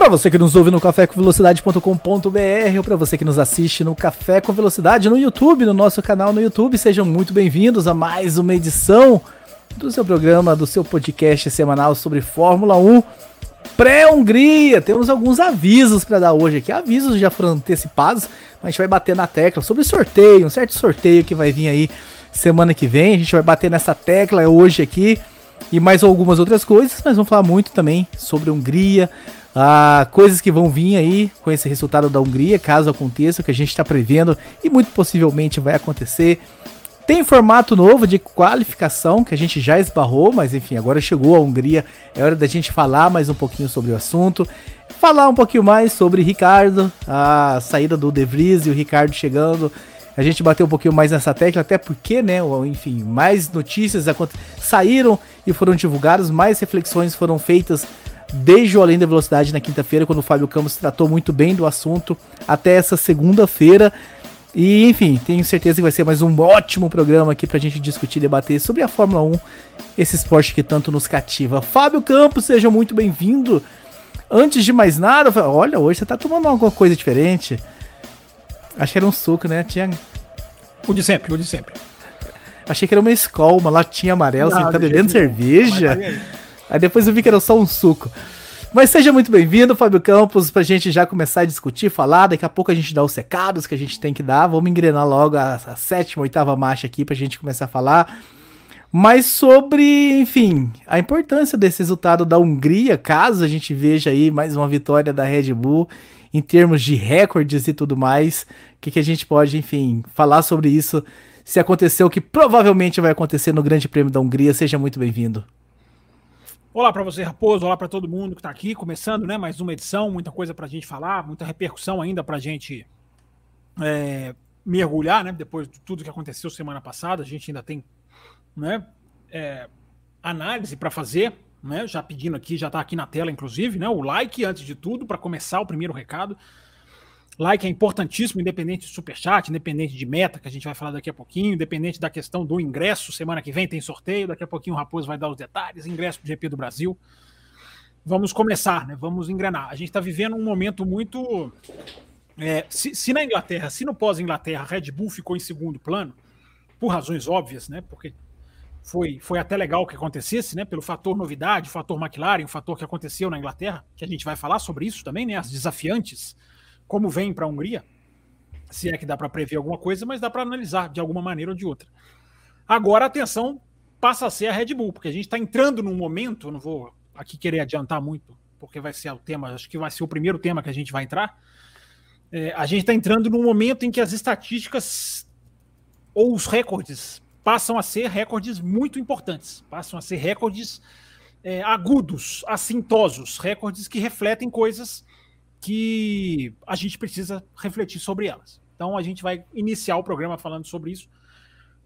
Para você que nos ouve no cafécomvelocidade.com.br ou para você que nos assiste no Café com Velocidade no YouTube, no nosso canal no YouTube, sejam muito bem-vindos a mais uma edição do seu programa, do seu podcast semanal sobre Fórmula 1 pré-Hungria. Temos alguns avisos para dar hoje aqui. Avisos já foram antecipados, mas a gente vai bater na tecla sobre sorteio, um certo sorteio que vai vir aí semana que vem. A gente vai bater nessa tecla hoje aqui e mais algumas outras coisas, mas vamos falar muito também sobre Hungria, ah, coisas que vão vir aí com esse resultado da Hungria, caso aconteça, que a gente está prevendo e muito possivelmente vai acontecer. Tem formato novo de qualificação que a gente já esbarrou, mas enfim, agora chegou a Hungria. É hora da gente falar mais um pouquinho sobre o assunto. Falar um pouquinho mais sobre Ricardo, a saída do De Vries e o Ricardo chegando. A gente bateu um pouquinho mais nessa tecla, até porque, né, enfim, mais notícias saíram e foram divulgadas, mais reflexões foram feitas desde o Além da Velocidade na quinta-feira, quando o Fábio Campos tratou muito bem do assunto, até essa segunda-feira. E, enfim, tenho certeza que vai ser mais um ótimo programa aqui pra gente discutir e debater sobre a Fórmula 1, esse esporte que tanto nos cativa. Fábio Campos, seja muito bem-vindo. Antes de mais nada, olha, hoje você tá tomando alguma coisa diferente. Acho que era um suco, né? Tinha. O de sempre, o de sempre. Achei que era uma escola, uma latinha amarela, você tá bebendo cerveja. Tá Aí depois eu vi que era só um suco. Mas seja muito bem-vindo, Fábio Campos, pra gente já começar a discutir, falar. Daqui a pouco a gente dá os secados que a gente tem que dar. Vamos engrenar logo a, a sétima, oitava marcha aqui pra gente começar a falar. Mas sobre, enfim, a importância desse resultado da Hungria, caso a gente veja aí mais uma vitória da Red Bull em termos de recordes e tudo mais. Que, que a gente pode, enfim, falar sobre isso? Se aconteceu o que provavelmente vai acontecer no Grande Prêmio da Hungria, seja muito bem-vindo. Olá para você, Raposo. Olá para todo mundo que está aqui, começando, né? Mais uma edição, muita coisa para a gente falar, muita repercussão ainda para a gente é, mergulhar, né? Depois de tudo que aconteceu semana passada, a gente ainda tem, né? É, análise para fazer, né? Já pedindo aqui, já está aqui na tela, inclusive, né? O like antes de tudo para começar o primeiro recado. Like é importantíssimo, independente de superchat, independente de meta, que a gente vai falar daqui a pouquinho, independente da questão do ingresso. Semana que vem tem sorteio, daqui a pouquinho o Raposo vai dar os detalhes, ingresso do GP do Brasil. Vamos começar, né? Vamos engrenar. A gente está vivendo um momento muito. É, se, se, na Inglaterra, se no pós-Inglaterra, Red Bull ficou em segundo plano, por razões óbvias, né? Porque foi, foi até legal que acontecesse, né? Pelo fator novidade, o fator McLaren, o fator que aconteceu na Inglaterra, que a gente vai falar sobre isso também, né? As desafiantes como vem para a Hungria, se é que dá para prever alguma coisa, mas dá para analisar de alguma maneira ou de outra. Agora a atenção passa a ser a Red Bull, porque a gente está entrando num momento, não vou aqui querer adiantar muito, porque vai ser o tema, acho que vai ser o primeiro tema que a gente vai entrar. É, a gente está entrando num momento em que as estatísticas ou os recordes passam a ser recordes muito importantes, passam a ser recordes é, agudos, assintosos, recordes que refletem coisas que a gente precisa refletir sobre elas. Então a gente vai iniciar o programa falando sobre isso,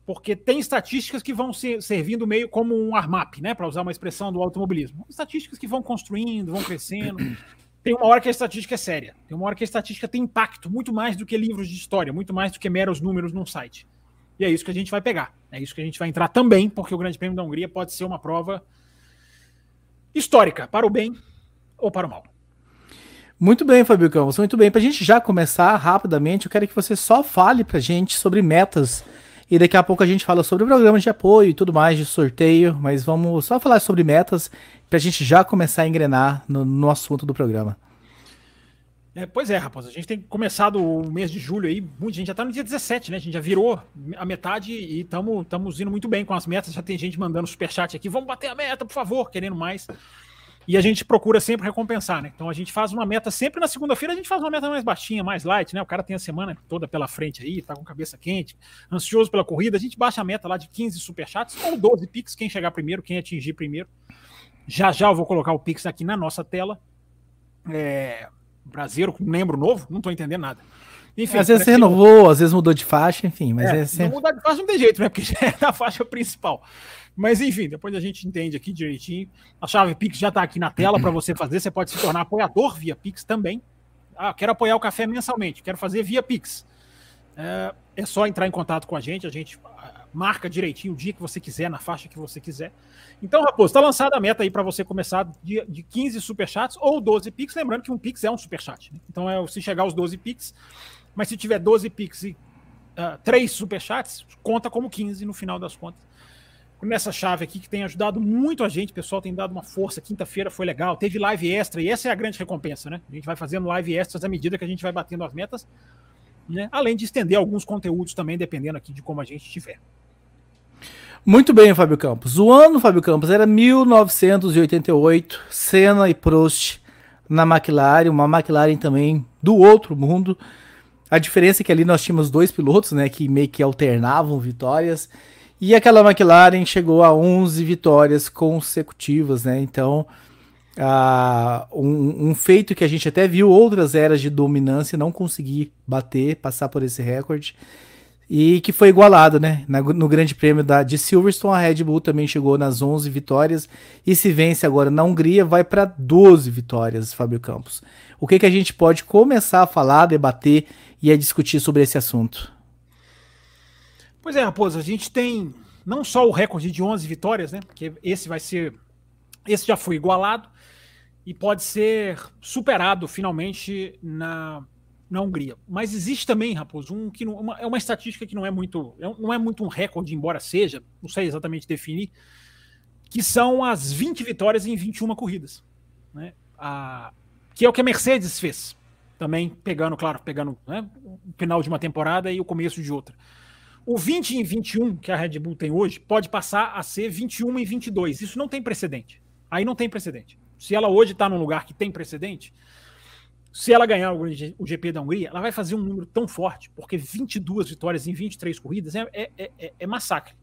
porque tem estatísticas que vão ser servindo meio como um armap, né, para usar uma expressão do automobilismo. Estatísticas que vão construindo, vão crescendo. Tem uma hora que a estatística é séria. Tem uma hora que a estatística tem impacto, muito mais do que livros de história, muito mais do que meros números num site. E é isso que a gente vai pegar. É isso que a gente vai entrar também, porque o Grande Prêmio da Hungria pode ser uma prova histórica, para o bem ou para o mal. Muito bem, Fabio Campos, muito bem. Para a gente já começar rapidamente, eu quero que você só fale para a gente sobre metas. E daqui a pouco a gente fala sobre programas de apoio e tudo mais, de sorteio. Mas vamos só falar sobre metas para a gente já começar a engrenar no, no assunto do programa. É, pois é, rapaz. A gente tem começado o mês de julho aí. Muita gente já está no dia 17, né? A gente já virou a metade e estamos indo muito bem com as metas. Já tem gente mandando superchat aqui. Vamos bater a meta, por favor, querendo mais. E a gente procura sempre recompensar, né? Então a gente faz uma meta sempre na segunda-feira, a gente faz uma meta mais baixinha, mais light, né? O cara tem a semana toda pela frente aí, tá com cabeça quente, ansioso pela corrida, a gente baixa a meta lá de 15 superchats ou 12 pix, quem chegar primeiro, quem atingir primeiro. Já já eu vou colocar o pix aqui na nossa tela. É... Brasileiro, membro novo, não tô entendendo nada. Enfim, às vezes renovou, às vezes mudou de faixa, enfim, mas é, é sempre... Mudar de faixa não tem jeito, né? Porque já é na faixa principal. Mas enfim, depois a gente entende aqui direitinho. A chave Pix já está aqui na tela para você fazer. Você pode se tornar apoiador via Pix também. Ah, quero apoiar o café mensalmente, quero fazer via Pix. É, é só entrar em contato com a gente, a gente ah, marca direitinho o dia que você quiser, na faixa que você quiser. Então, Raposo, está lançada a meta aí para você começar de, de 15 superchats ou 12 Pix. Lembrando que um Pix é um superchat. Né? Então, é se chegar aos 12 Pix, mas se tiver 12 Pix e uh, 3 superchats, conta como 15 no final das contas nessa chave aqui que tem ajudado muito a gente. Pessoal tem dado uma força. Quinta-feira foi legal. Teve live extra e essa é a grande recompensa, né? A gente vai fazendo live extras à medida que a gente vai batendo as metas, né? Além de estender alguns conteúdos também, dependendo aqui de como a gente estiver. Muito bem, Fábio Campos. O ano, Fábio Campos, era 1988, Senna e Prost na McLaren, uma McLaren também do outro mundo. A diferença é que ali nós tínhamos dois pilotos, né, que meio que alternavam vitórias. E aquela McLaren chegou a 11 vitórias consecutivas, né? Então, um, um, feito que a gente até viu outras eras de dominância não conseguir bater, passar por esse recorde. E que foi igualado, né? Na, no Grande Prêmio da, de Silverstone, a Red Bull também chegou nas 11 vitórias. E se vence agora na Hungria, vai para 12 vitórias, Fábio Campos. O que, que a gente pode começar a falar, debater e a discutir sobre esse assunto? Pois é, Raposo, a gente tem não só o recorde de 11 vitórias, né? Porque esse vai ser. Esse já foi igualado e pode ser superado finalmente na, na Hungria. Mas existe também, Raposo, um que não, uma, é uma estatística que não é muito. É não é muito um recorde, embora seja, não sei exatamente definir, que são as 20 vitórias em 21 corridas. Né? A, que é o que a Mercedes fez. Também pegando, claro, pegando né, o final de uma temporada e o começo de outra. O 20 em 21 que a Red Bull tem hoje pode passar a ser 21 em 22. Isso não tem precedente. Aí não tem precedente. Se ela hoje está num lugar que tem precedente, se ela ganhar o GP da Hungria, ela vai fazer um número tão forte, porque 22 vitórias em 23 corridas é, é, é, é massacre.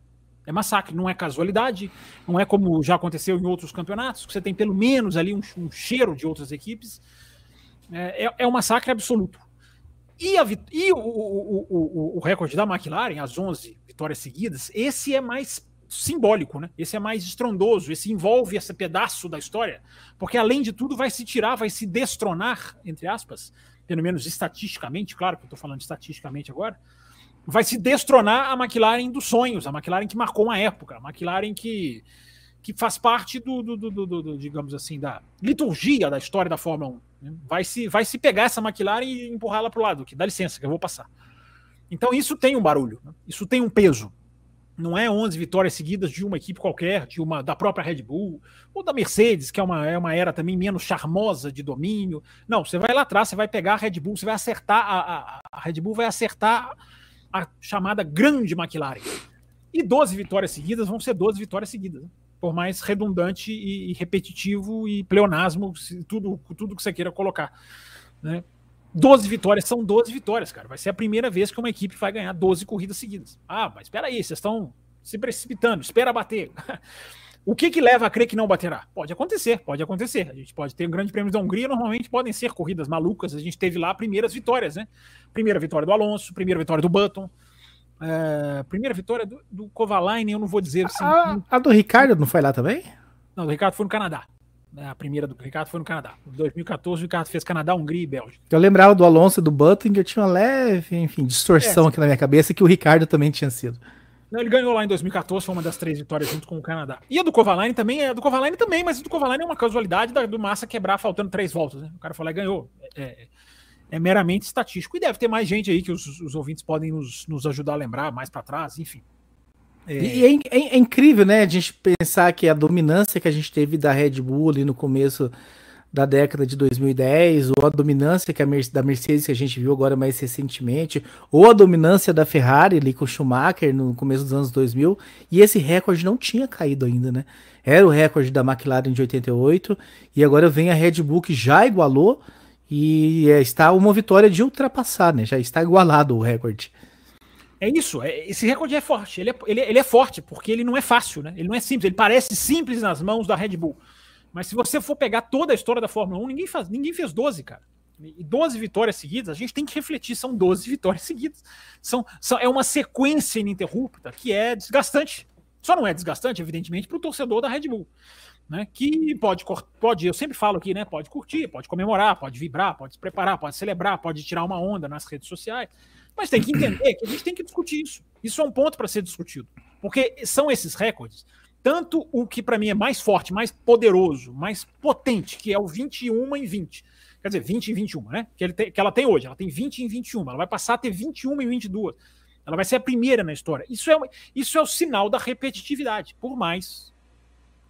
É massacre, não é casualidade, não é como já aconteceu em outros campeonatos, que você tem pelo menos ali um, um cheiro de outras equipes. É, é, é um massacre absoluto. E, a, e o, o, o, o, recorde da McLaren, as 11 vitórias seguidas, esse é mais simbólico, né? Esse é mais estrondoso, esse envolve esse pedaço da história, porque além de tudo vai se tirar, vai se destronar, entre aspas, pelo menos estatisticamente, claro que eu estou falando estatisticamente agora, vai se destronar a McLaren dos sonhos, a McLaren que marcou uma época, a McLaren que que faz parte do, do, do, do, digamos assim, da liturgia da história da Fórmula 1. Né? Vai se, vai se pegar essa McLaren e empurrá-la para o lado, que dá licença, que eu vou passar. Então isso tem um barulho, né? isso tem um peso. Não é 11 vitórias seguidas de uma equipe qualquer, de uma da própria Red Bull, ou da Mercedes, que é uma, é uma era também menos charmosa de domínio. Não, você vai lá atrás, você vai pegar a Red Bull, você vai acertar, a, a, a Red Bull vai acertar a chamada grande McLaren. E 12 vitórias seguidas vão ser 12 vitórias seguidas. Né? Por mais redundante e, repetitivo e pleonasmo, tudo, tudo que você queira colocar. Né? 12 vitórias são 12 vitórias, cara. Vai ser a primeira vez que uma equipe vai ganhar 12 corridas seguidas. Ah, mas espera aí, vocês estão se precipitando, espera bater. o que que leva a crer que não baterá? Pode acontecer, pode acontecer. A gente pode ter um grande prêmio da Hungria, normalmente podem ser corridas malucas. A gente teve lá primeiras vitórias, né? Primeira vitória do Alonso, primeira vitória do Button, é, primeira vitória do, do Kovalainen, eu não vou dizer assim. A, a, do Ricardo não foi lá também? Não, do Ricardo foi no Canadá. É, a primeira do Ricardo foi no Canadá. Em 2014, o Ricardo fez Canadá, Hungria e Bélgica. Eu lembrava do Alonso e do Button, que eu tinha uma leve, enfim, distorção é, aqui na minha cabeça, que o Ricardo também tinha sido. Ele ganhou lá em 2014, foi uma das três vitórias junto com o Canadá. E a do Kovalainen também, é a do Kovalainen também, mas a do Kovalainen é uma casualidade da, do Massa quebrar faltando três voltas. Né? O cara e ganhou. É, é é meramente estatístico. E deve ter mais gente aí que os, os ouvintes podem nos, nos ajudar a lembrar mais para trás, enfim. É... E é, é, é, incrível, né, a gente pensar que a dominância que a gente teve da Red Bull ali no começo da década de 2010, ou a dominância que a Mer da Mercedes que a gente viu agora mais recentemente, ou a dominância da Ferrari ali com o Schumacher no começo dos anos 2000, e esse recorde não tinha caído ainda, né? Era o recorde da McLaren de 88, e agora vem a Red Bull que já igualou, e é, está uma vitória de ultrapassar, né? Já está igualado o recorde. É isso, é, esse recorde é forte. Ele é, ele, ele é forte porque ele não é fácil, né? Ele não é simples. Ele parece simples nas mãos da Red Bull. Mas se você for pegar toda a história da Fórmula 1, ninguém, faz, ninguém fez 12, cara. e 12 vitórias seguidas, a gente tem que refletir, são 12 vitórias seguidas. São, são, é uma sequência ininterrupta que é desgastante. Só não é desgastante, evidentemente, para o torcedor da Red Bull. Né, que pode, pode, eu sempre falo aqui, né? Pode curtir, pode comemorar, pode vibrar, pode se preparar, pode celebrar, pode tirar uma onda nas redes sociais. Mas tem que entender que a gente tem que discutir isso. Isso é um ponto para ser discutido. Porque são esses recordes, tanto o que para mim é mais forte, mais poderoso, mais potente, que é o 21 em 20. Quer dizer, 20 em 21, né? Que, ele tem, que ela tem hoje. Ela tem 20 em 21. Ela vai passar a ter 21 em 22. Ela vai ser a primeira na história. Isso é, isso é o sinal da repetitividade, por mais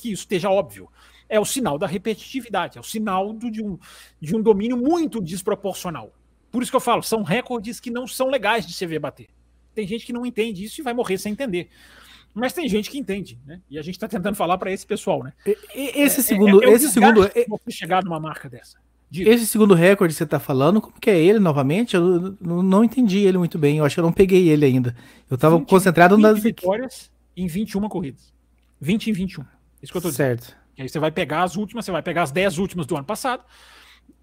que isso esteja óbvio. É o sinal da repetitividade, é o sinal do, de, um, de um domínio muito desproporcional. Por isso que eu falo, são recordes que não são legais de se ver bater. Tem gente que não entende isso e vai morrer sem entender. Mas tem gente que entende, né? E a gente está tentando falar para esse pessoal, né? Esse é, segundo, é, é, esse segundo, é, chegar numa marca dessa. Esse segundo recorde que você está falando, como que é ele novamente? Eu não, entendi ele muito bem. Eu acho que eu não peguei ele ainda. Eu estava concentrado 20 nas vitórias em 21 corridas. 20 em 21. Isso que eu tô dizendo. Certo. E aí você vai pegar as últimas, você vai pegar as 10 últimas do ano passado.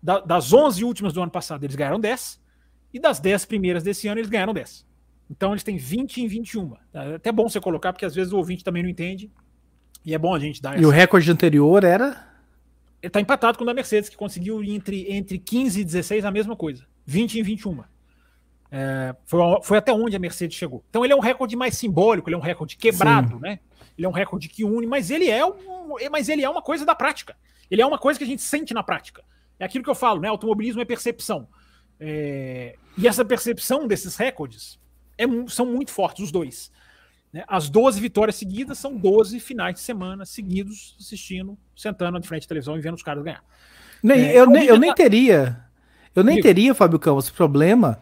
Da, das 11 últimas do ano passado, eles ganharam 10. E das 10 primeiras desse ano, eles ganharam 10. Então eles têm 20 em 21. É até bom você colocar, porque às vezes o ouvinte também não entende. E é bom a gente dar essa... E o recorde anterior era? Ele tá empatado com o da Mercedes, que conseguiu entre, entre 15 e 16 a mesma coisa. 20 em 21. É, foi, foi até onde a Mercedes chegou. Então ele é um recorde mais simbólico, ele é um recorde quebrado, Sim. né? Ele é um recorde que une, mas ele é um, mas ele é uma coisa da prática. Ele é uma coisa que a gente sente na prática. É aquilo que eu falo, né? Automobilismo é percepção. É, e essa percepção desses recordes é, são muito fortes, os dois. Né? As 12 vitórias seguidas são 12 finais de semana seguidos assistindo, sentando de frente à televisão e vendo os caras ganhar. Nem, é, eu, nem, eu nem teria, eu nem Digo. teria, Fábio Campos, problema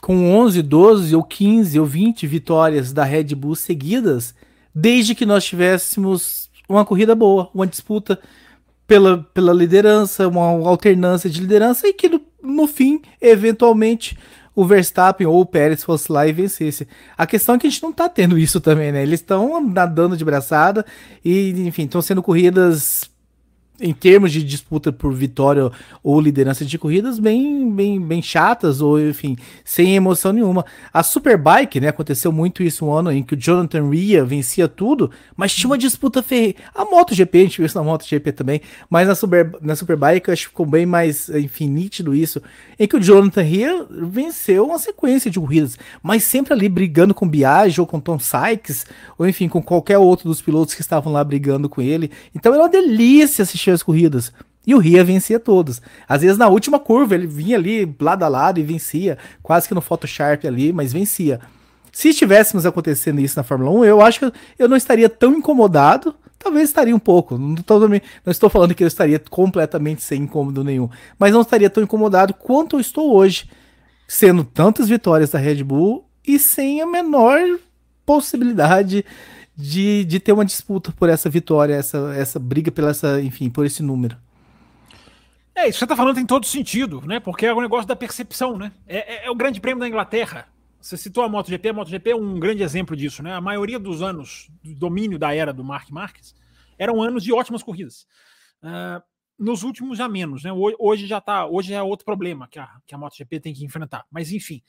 com 11, 12 ou 15 ou 20 vitórias da Red Bull seguidas, desde que nós tivéssemos uma corrida boa, uma disputa pela, pela liderança, uma alternância de liderança e que no, no fim, eventualmente, o Verstappen ou o Pérez fosse lá e vencesse. A questão é que a gente não tá tendo isso também, né? Eles estão nadando de braçada e, enfim, estão sendo corridas em termos de disputa por vitória ou liderança de corridas bem, bem, bem chatas ou enfim sem emoção nenhuma. A Superbike, né, aconteceu muito isso um ano em que o Jonathan Ria vencia tudo, mas tinha uma disputa ferreira. A MotoGP, a gente viu isso na MotoGP também, mas na, Super, na Superbike eu acho que ficou bem mais, enfim, nítido isso, em que o Jonathan Ria venceu uma sequência de corridas, mas sempre ali brigando com Biagio ou com Tom Sykes, ou enfim, com qualquer outro dos pilotos que estavam lá brigando com ele. Então era uma delícia assistir as corridas. E o Ria vencia todos. Às vezes na última curva ele vinha ali lado a lado e vencia, quase que no Photoshop ali, mas vencia. Se estivéssemos acontecendo isso na Fórmula 1, eu acho que eu não estaria tão incomodado. Talvez estaria um pouco. Não, tô, não estou falando que eu estaria completamente sem incômodo nenhum. Mas não estaria tão incomodado quanto eu estou hoje. Sendo tantas vitórias da Red Bull e sem a menor possibilidade de, de ter uma disputa por essa vitória, essa, essa briga pela essa, enfim, por esse número. É, isso que você está falando tem todo sentido, né? Porque é o um negócio da percepção, né? É, é, é, o grande prêmio da Inglaterra. Você citou a MotoGP, a MotoGP é um grande exemplo disso, né? A maioria dos anos do domínio da era do Mark Marques eram anos de ótimas corridas. Uh, nos últimos já menos, né? Hoje já tá, hoje é outro problema que a, que a MotoGP tem que enfrentar. Mas enfim,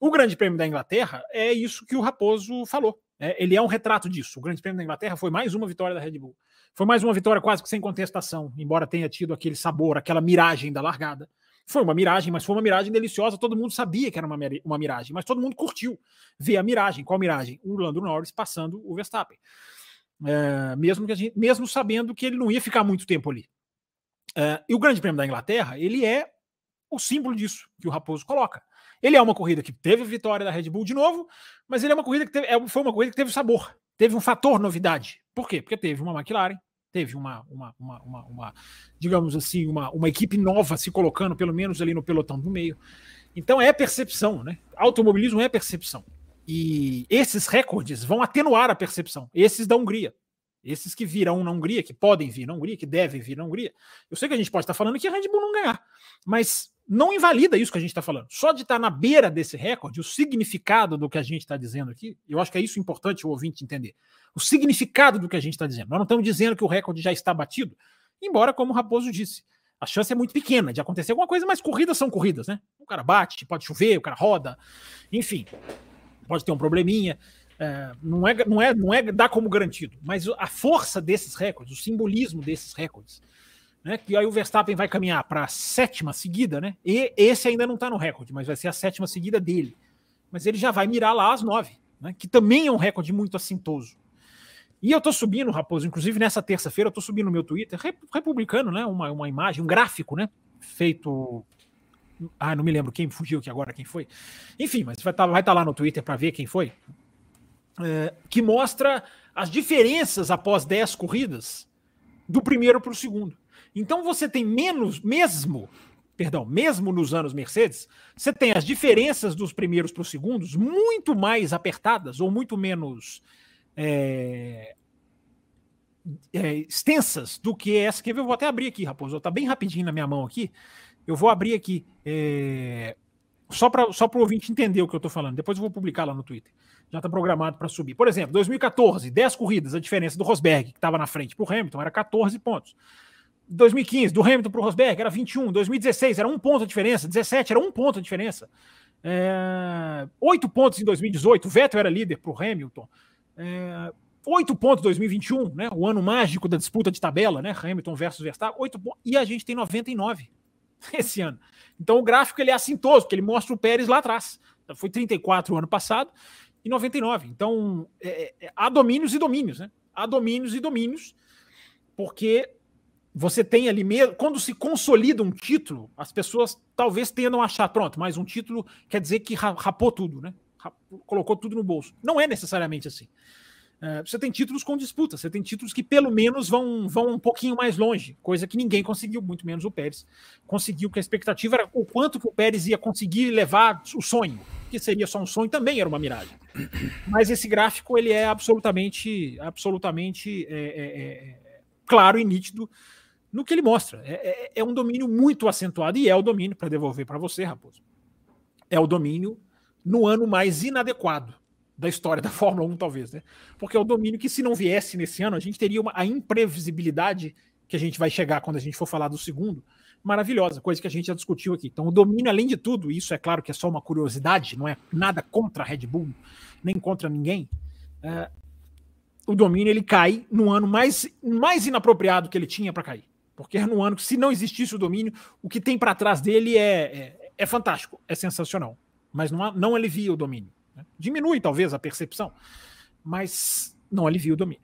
o Grande Prêmio da Inglaterra é isso que o Raposo falou. É, ele é um retrato disso. O Grande Prêmio da Inglaterra foi mais uma vitória da Red Bull. Foi mais uma vitória quase que sem contestação, embora tenha tido aquele sabor, aquela miragem da largada. Foi uma miragem, mas foi uma miragem deliciosa. Todo mundo sabia que era uma, uma miragem, mas todo mundo curtiu ver a miragem. Qual miragem? O Lando Norris passando o Verstappen. É, mesmo, que a gente, mesmo sabendo que ele não ia ficar muito tempo ali. É, e o Grande Prêmio da Inglaterra, ele é o símbolo disso que o Raposo coloca. Ele é uma corrida que teve vitória da Red Bull de novo, mas ele é uma corrida que teve, é, foi uma corrida que teve sabor, teve um fator novidade. Por quê? Porque teve uma McLaren, teve uma, uma, uma, uma, uma digamos assim, uma, uma equipe nova se colocando, pelo menos ali no pelotão do meio. Então é percepção, né? Automobilismo é percepção. E esses recordes vão atenuar a percepção. Esses da Hungria. Esses que virão na Hungria, que podem vir na Hungria, que devem vir na Hungria. Eu sei que a gente pode estar falando que a Red Bull não ganhar, mas não invalida isso que a gente está falando. Só de estar na beira desse recorde, o significado do que a gente está dizendo aqui, eu acho que é isso importante o ouvinte entender. O significado do que a gente está dizendo. Nós não estamos dizendo que o recorde já está batido, embora, como o Raposo disse, A chance é muito pequena de acontecer alguma coisa, mas corridas são corridas, né? O cara bate, pode chover, o cara roda, enfim, pode ter um probleminha. É, não, é, não, é, não é dar como garantido, mas a força desses recordes, o simbolismo desses recordes, né? Que aí o Verstappen vai caminhar para a sétima seguida, né? E esse ainda não está no recorde, mas vai ser a sétima seguida dele. Mas ele já vai mirar lá as nove, né? Que também é um recorde muito assintoso. E eu tô subindo, Raposo, inclusive nessa terça-feira eu tô subindo no meu Twitter, republicano, né? Uma, uma imagem, um gráfico, né? Feito. Ah, não me lembro quem fugiu aqui agora, quem foi. Enfim, mas vai estar tá, vai tá lá no Twitter para ver quem foi. É, que mostra as diferenças após 10 corridas do primeiro para o segundo. Então você tem menos, mesmo, perdão, mesmo nos anos Mercedes, você tem as diferenças dos primeiros para os segundos muito mais apertadas ou muito menos é, é, extensas do que essa. Ver? Eu vou até abrir aqui, Raposo. Está bem rapidinho na minha mão aqui. Eu vou abrir aqui. É, só para só o ouvinte entender o que eu estou falando. Depois eu vou publicar lá no Twitter. Já está programado para subir. Por exemplo, 2014, 10 corridas, a diferença do Rosberg, que estava na frente para o Hamilton, era 14 pontos. 2015, do Hamilton para o Rosberg, era 21. 2016, era um ponto a diferença. 17, era um ponto a diferença. É, oito pontos em 2018. O Vettel era líder para o Hamilton. É, oito pontos em 2021, né? O ano mágico da disputa de tabela, né? Hamilton versus Verstappen. Oito pontos. E a gente tem 99 esse ano. Então o gráfico ele é assintoso, porque ele mostra o Pérez lá atrás. Foi 34 o ano passado e 99. Então é, é, há domínios e domínios, né? Há domínios e domínios, porque você tem ali mesmo. Quando se consolida um título, as pessoas talvez tendam a achar, pronto, mais um título quer dizer que rapou tudo, né? Colocou tudo no bolso. Não é necessariamente assim. É, você tem títulos com disputa, você tem títulos que pelo menos vão, vão um pouquinho mais longe, coisa que ninguém conseguiu, muito menos o Pérez. Conseguiu que a expectativa era o quanto que o Pérez ia conseguir levar o sonho, que seria só um sonho, também era uma miragem. Mas esse gráfico ele é absolutamente, absolutamente é, é, é claro e nítido no que ele mostra. É, é, é um domínio muito acentuado e é o domínio, para devolver para você, Raposo, é o domínio no ano mais inadequado da história da Fórmula 1, talvez, né? Porque é o domínio que, se não viesse nesse ano, a gente teria uma, a imprevisibilidade que a gente vai chegar quando a gente for falar do segundo, maravilhosa, coisa que a gente já discutiu aqui. Então, o domínio, além de tudo, isso é claro que é só uma curiosidade, não é nada contra a Red Bull, nem contra ninguém. É, o domínio ele cai no ano mais, mais inapropriado que ele tinha para cair. Porque é no ano que, se não existisse o domínio, o que tem para trás dele é, é, é, fantástico, é sensacional. Mas não, não alivia o domínio. Né? Diminui, talvez, a percepção, mas não alivia o domínio.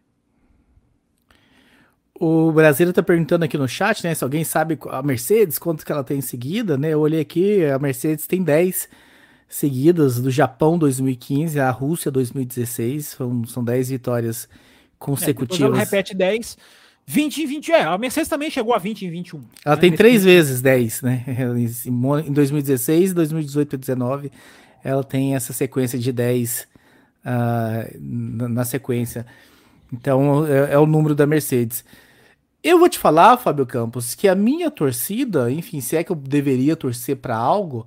O brasileiro está perguntando aqui no chat, né? Se alguém sabe a Mercedes, quanto que ela tem em seguida, né? Eu olhei aqui, a Mercedes tem 10 seguidas, do Japão 2015 a Rússia 2016, são, são 10 vitórias consecutivas. É, ela repete 10, 20 em 20, é, a Mercedes também chegou a 20 em 21. Ela né, tem três vezes 10, né? Em 2016, 2018 e 2019, ela tem essa sequência de 10 uh, ah, na, na, sequência. Então, é, é, o número da Mercedes. Eu vou te falar, Fábio Campos, que a minha torcida, enfim, se é que eu deveria torcer para algo,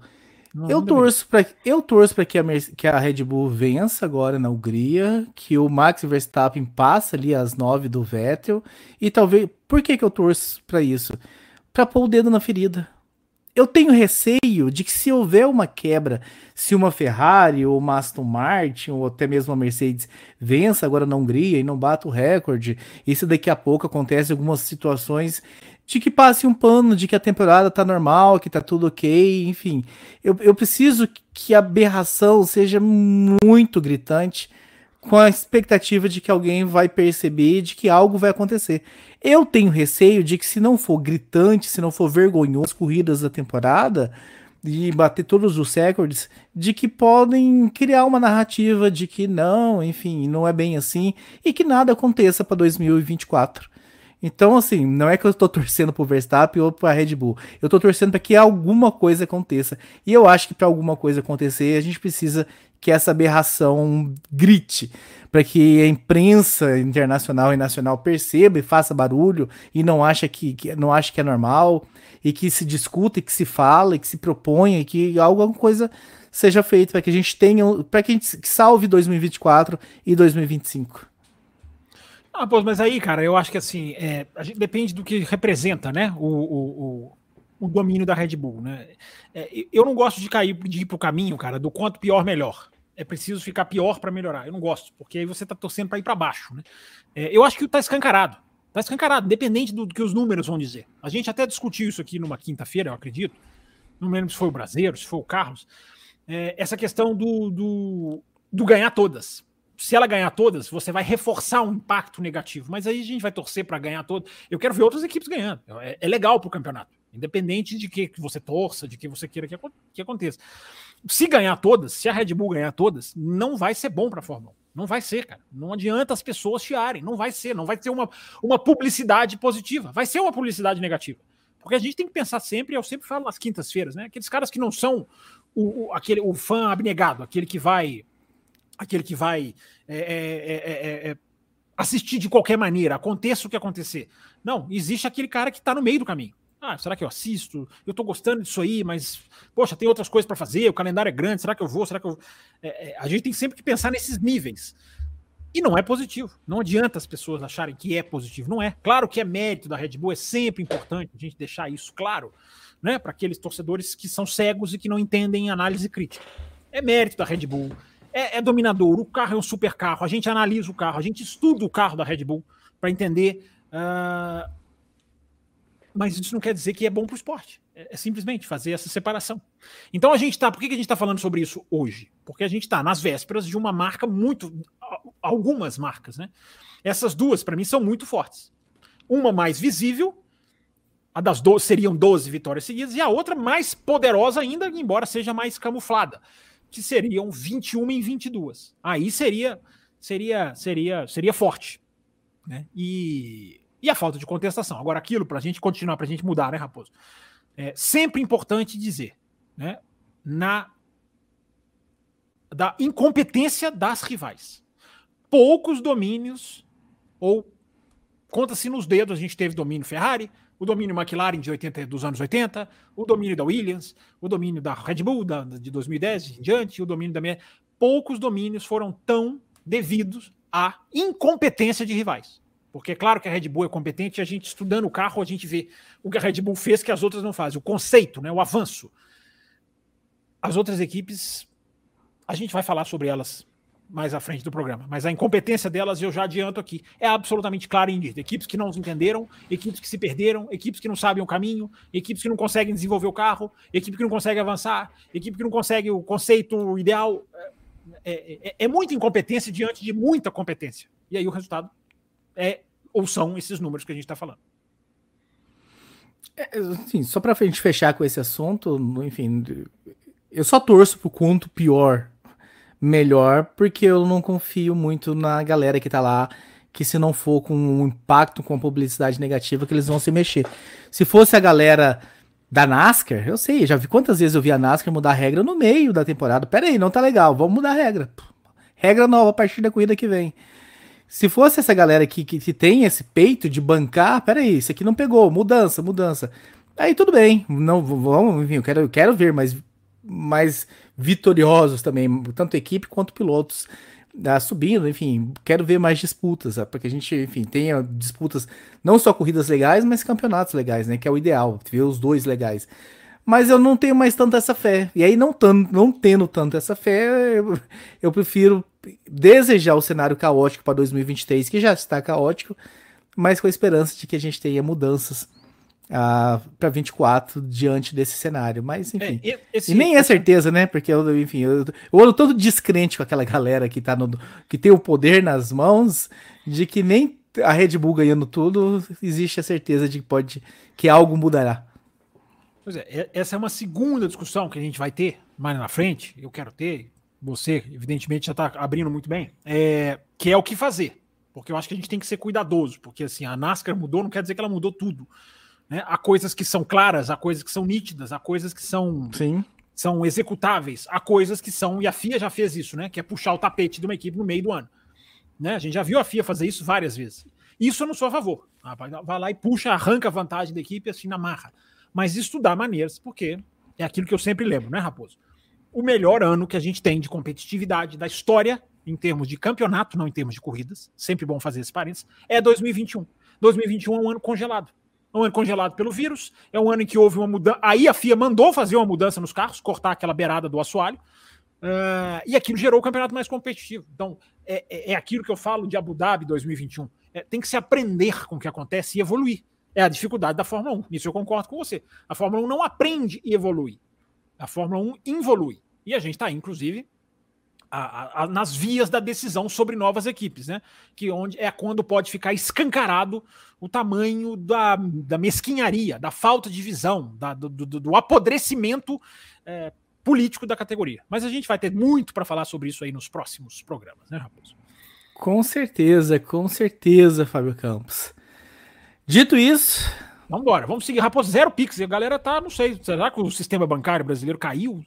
não, eu, torço pra, eu torço para que a, que a Red Bull vença agora na Hungria, que o Max Verstappen passe ali às nove do Vettel, e talvez. Por que, que eu torço para isso? Para pôr o dedo na ferida. Eu tenho receio de que se houver uma quebra, se uma Ferrari ou uma Aston Martin ou até mesmo a Mercedes vença agora na Hungria e não bata o recorde, e se daqui a pouco acontece algumas situações de que passe um pano, de que a temporada tá normal, que tá tudo ok, enfim. Eu, eu preciso que a aberração seja muito gritante, com a expectativa de que alguém vai perceber de que algo vai acontecer. Eu tenho receio de que se não for gritante, se não for vergonhoso as corridas da temporada e bater todos os recordes, de que podem criar uma narrativa de que não, enfim, não é bem assim e que nada aconteça para 2024. Então, assim, não é que eu estou torcendo pro Verstappen ou pra Red Bull. Eu estou torcendo para que alguma coisa aconteça. E eu acho que para alguma coisa acontecer, a gente precisa que essa aberração grite, para que a imprensa internacional e nacional perceba e faça barulho e não acha que, que não acha que é normal e que se discuta, e que se fala, e que se proponha, e que alguma coisa seja feita para que a gente tenha, para que a gente salve 2024 e 2025. Ah, pô, mas aí, cara, eu acho que assim, é, a gente depende do que representa, né? O, o, o, o domínio da Red Bull, né? É, eu não gosto de cair de ir para o caminho, cara, do quanto pior melhor. É preciso ficar pior para melhorar. Eu não gosto, porque aí você está torcendo para ir para baixo, né? É, eu acho que está escancarado. Está escancarado, independente do, do, que os números vão dizer. A gente até discutiu isso aqui numa quinta-feira, eu acredito. Não lembro se foi o Brasileiro, se foi o Carlos. É, essa questão do, do, do ganhar todas se ela ganhar todas, você vai reforçar um impacto negativo. Mas aí a gente vai torcer para ganhar todas. Eu quero ver outras equipes ganhando. É, é legal para o campeonato, independente de que você torça, de que você queira que, que aconteça. Se ganhar todas, se a Red Bull ganhar todas, não vai ser bom para a Fórmula 1. Não vai ser, cara. Não adianta as pessoas chiarem. Não vai ser. Não vai ser uma, uma publicidade positiva. Vai ser uma publicidade negativa. Porque a gente tem que pensar sempre, eu sempre falo nas quintas-feiras, né? Aqueles caras que não são o, o, aquele, o fã abnegado, aquele que vai aquele que vai é é, é, é, é, assistir de qualquer maneira, aconteça o que acontecer. Não, existe aquele cara que está no meio do caminho. Ah, será que eu assisto? Eu estou gostando disso aí, mas, poxa, tem outras coisas para fazer, o calendário é grande, será que eu vou? Será que eu. a gente tem sempre que pensar nesses níveis. E não é positivo. Não adianta as pessoas acharem que é positivo. Não é. Claro que é mérito da Red Bull, é sempre importante a gente deixar isso claro, né? Para aqueles torcedores que são cegos e que não entendem análise crítica. É mérito da Red Bull, é, é, dominador, o carro é um super carro, a gente analisa o carro, a gente estuda o carro da Red Bull para entender. Uh, mas isso não quer dizer que é bom para o esporte. É, é, simplesmente fazer essa separação. Então a gente está. Por que, que a gente está falando sobre isso hoje? Porque a gente está nas vésperas de uma marca muito. Algumas marcas, né? Essas duas, para mim, são muito fortes. Uma mais visível, a das 12 seriam 12 vitórias seguidas, e a outra mais poderosa ainda, embora seja mais camuflada que seriam 21 em 22. Aí seria seria seria seria forte, né? E e a falta de contestação. Agora aquilo para a gente continuar, para a gente mudar, né, Raposo? É sempre importante dizer, né? Na da incompetência das rivais. Poucos domínios ou conta-se nos dedos, a gente teve domínio Ferrari, o domínio McLaren de 80, dos anos 80, o domínio da Williams, o domínio da Red Bull da, de 2010 em diante, o domínio da minha. Poucos domínios foram tão devidos à incompetência de rivais. Porque é claro que a Red Bull é competente e a gente estudando o carro, a gente vê o que a Red Bull fez que as outras não fazem, o conceito, né, o avanço. As outras equipes, a gente vai falar sobre elas mais à frente do programa. Mas a incompetência delas, eu já adianto aqui, é absolutamente clara e nítida. Equipes que não entenderam, equipes que se perderam, equipes que não sabem o caminho, equipes que não conseguem desenvolver o carro, equipe que não consegue avançar, equipe que não consegue o conceito ideal. É, é, é, é muita incompetência diante de muita competência. E aí o resultado é ou são esses números que a gente está falando. É, assim, só para a gente fechar com esse assunto, enfim, eu só torço pro quanto pior melhor, porque eu não confio muito na galera que tá lá, que se não for com um impacto com publicidade negativa, que eles vão se mexer. Se fosse a galera da NASCAR, eu sei, já vi quantas vezes eu vi a NASCAR mudar a regra no meio da temporada. Pera aí, não tá legal, vamos mudar a regra. Regra nova a partir da corrida que vem. Se fosse essa galera que, que, que tem esse peito de bancar, pera aí, isso aqui não pegou, mudança, mudança. Aí tudo bem, não vamos, enfim, eu quero, eu quero ver mais, mais vitoriosos também, tanto equipe quanto pilotos uh, subindo, enfim, quero ver mais disputas, uh, para que a gente, enfim, tenha disputas, não só corridas legais, mas campeonatos legais, né, que é o ideal, ver os dois legais. Mas eu não tenho mais tanto essa fé. E aí, não, não tendo tanto essa fé, eu, eu prefiro desejar o cenário caótico para 2023, que já está caótico, mas com a esperança de que a gente tenha mudanças uh, para 24 diante desse cenário. Mas, enfim. É, esse, e nem é certeza, né? Porque, eu, enfim, eu, eu ando todo descrente com aquela galera que, tá no, que tem o poder nas mãos, de que nem a Red Bull ganhando tudo, existe a certeza de que pode que algo mudará. Pois é, essa é uma segunda discussão que a gente vai ter mais na frente. Eu quero ter, você, evidentemente, já está abrindo muito bem, é, que é o que fazer. Porque eu acho que a gente tem que ser cuidadoso, porque assim, a NASCAR mudou, não quer dizer que ela mudou tudo. Né? Há coisas que são claras, há coisas que são nítidas, há coisas que são, Sim. são executáveis, há coisas que são, e a FIA já fez isso, né? Que é puxar o tapete de uma equipe no meio do ano. Né? A gente já viu a FIA fazer isso várias vezes. Isso eu não sou a favor. Vai lá e puxa, arranca a vantagem da equipe assim na marra. Mas estudar maneiras, porque é aquilo que eu sempre lembro, né, Raposo? O melhor ano que a gente tem de competitividade da história, em termos de campeonato, não em termos de corridas, sempre bom fazer esse parênteses, é 2021. 2021 é um ano congelado É um ano congelado pelo vírus, é um ano em que houve uma mudança. Aí a FIA mandou fazer uma mudança nos carros, cortar aquela beirada do assoalho, uh, e aquilo gerou o campeonato mais competitivo. Então, é, é, é aquilo que eu falo de Abu Dhabi 2021. É, tem que se aprender com o que acontece e evoluir. É a dificuldade da Fórmula 1. Nisso eu concordo com você. A Fórmula 1 não aprende e evolui. A Fórmula 1 involui. E a gente está, inclusive, a, a, nas vias da decisão sobre novas equipes, né? Que onde é quando pode ficar escancarado o tamanho da, da mesquinharia, da falta de visão, da, do, do, do, apodrecimento é, político da categoria. Mas a gente vai ter muito para falar sobre isso aí nos próximos programas, né, Raposo? Com certeza, com certeza, Fábio Campos. Dito isso, Vamos embora, vamos seguir. Raposo, zero Pix. A galera tá, não sei, será que o sistema bancário brasileiro caiu?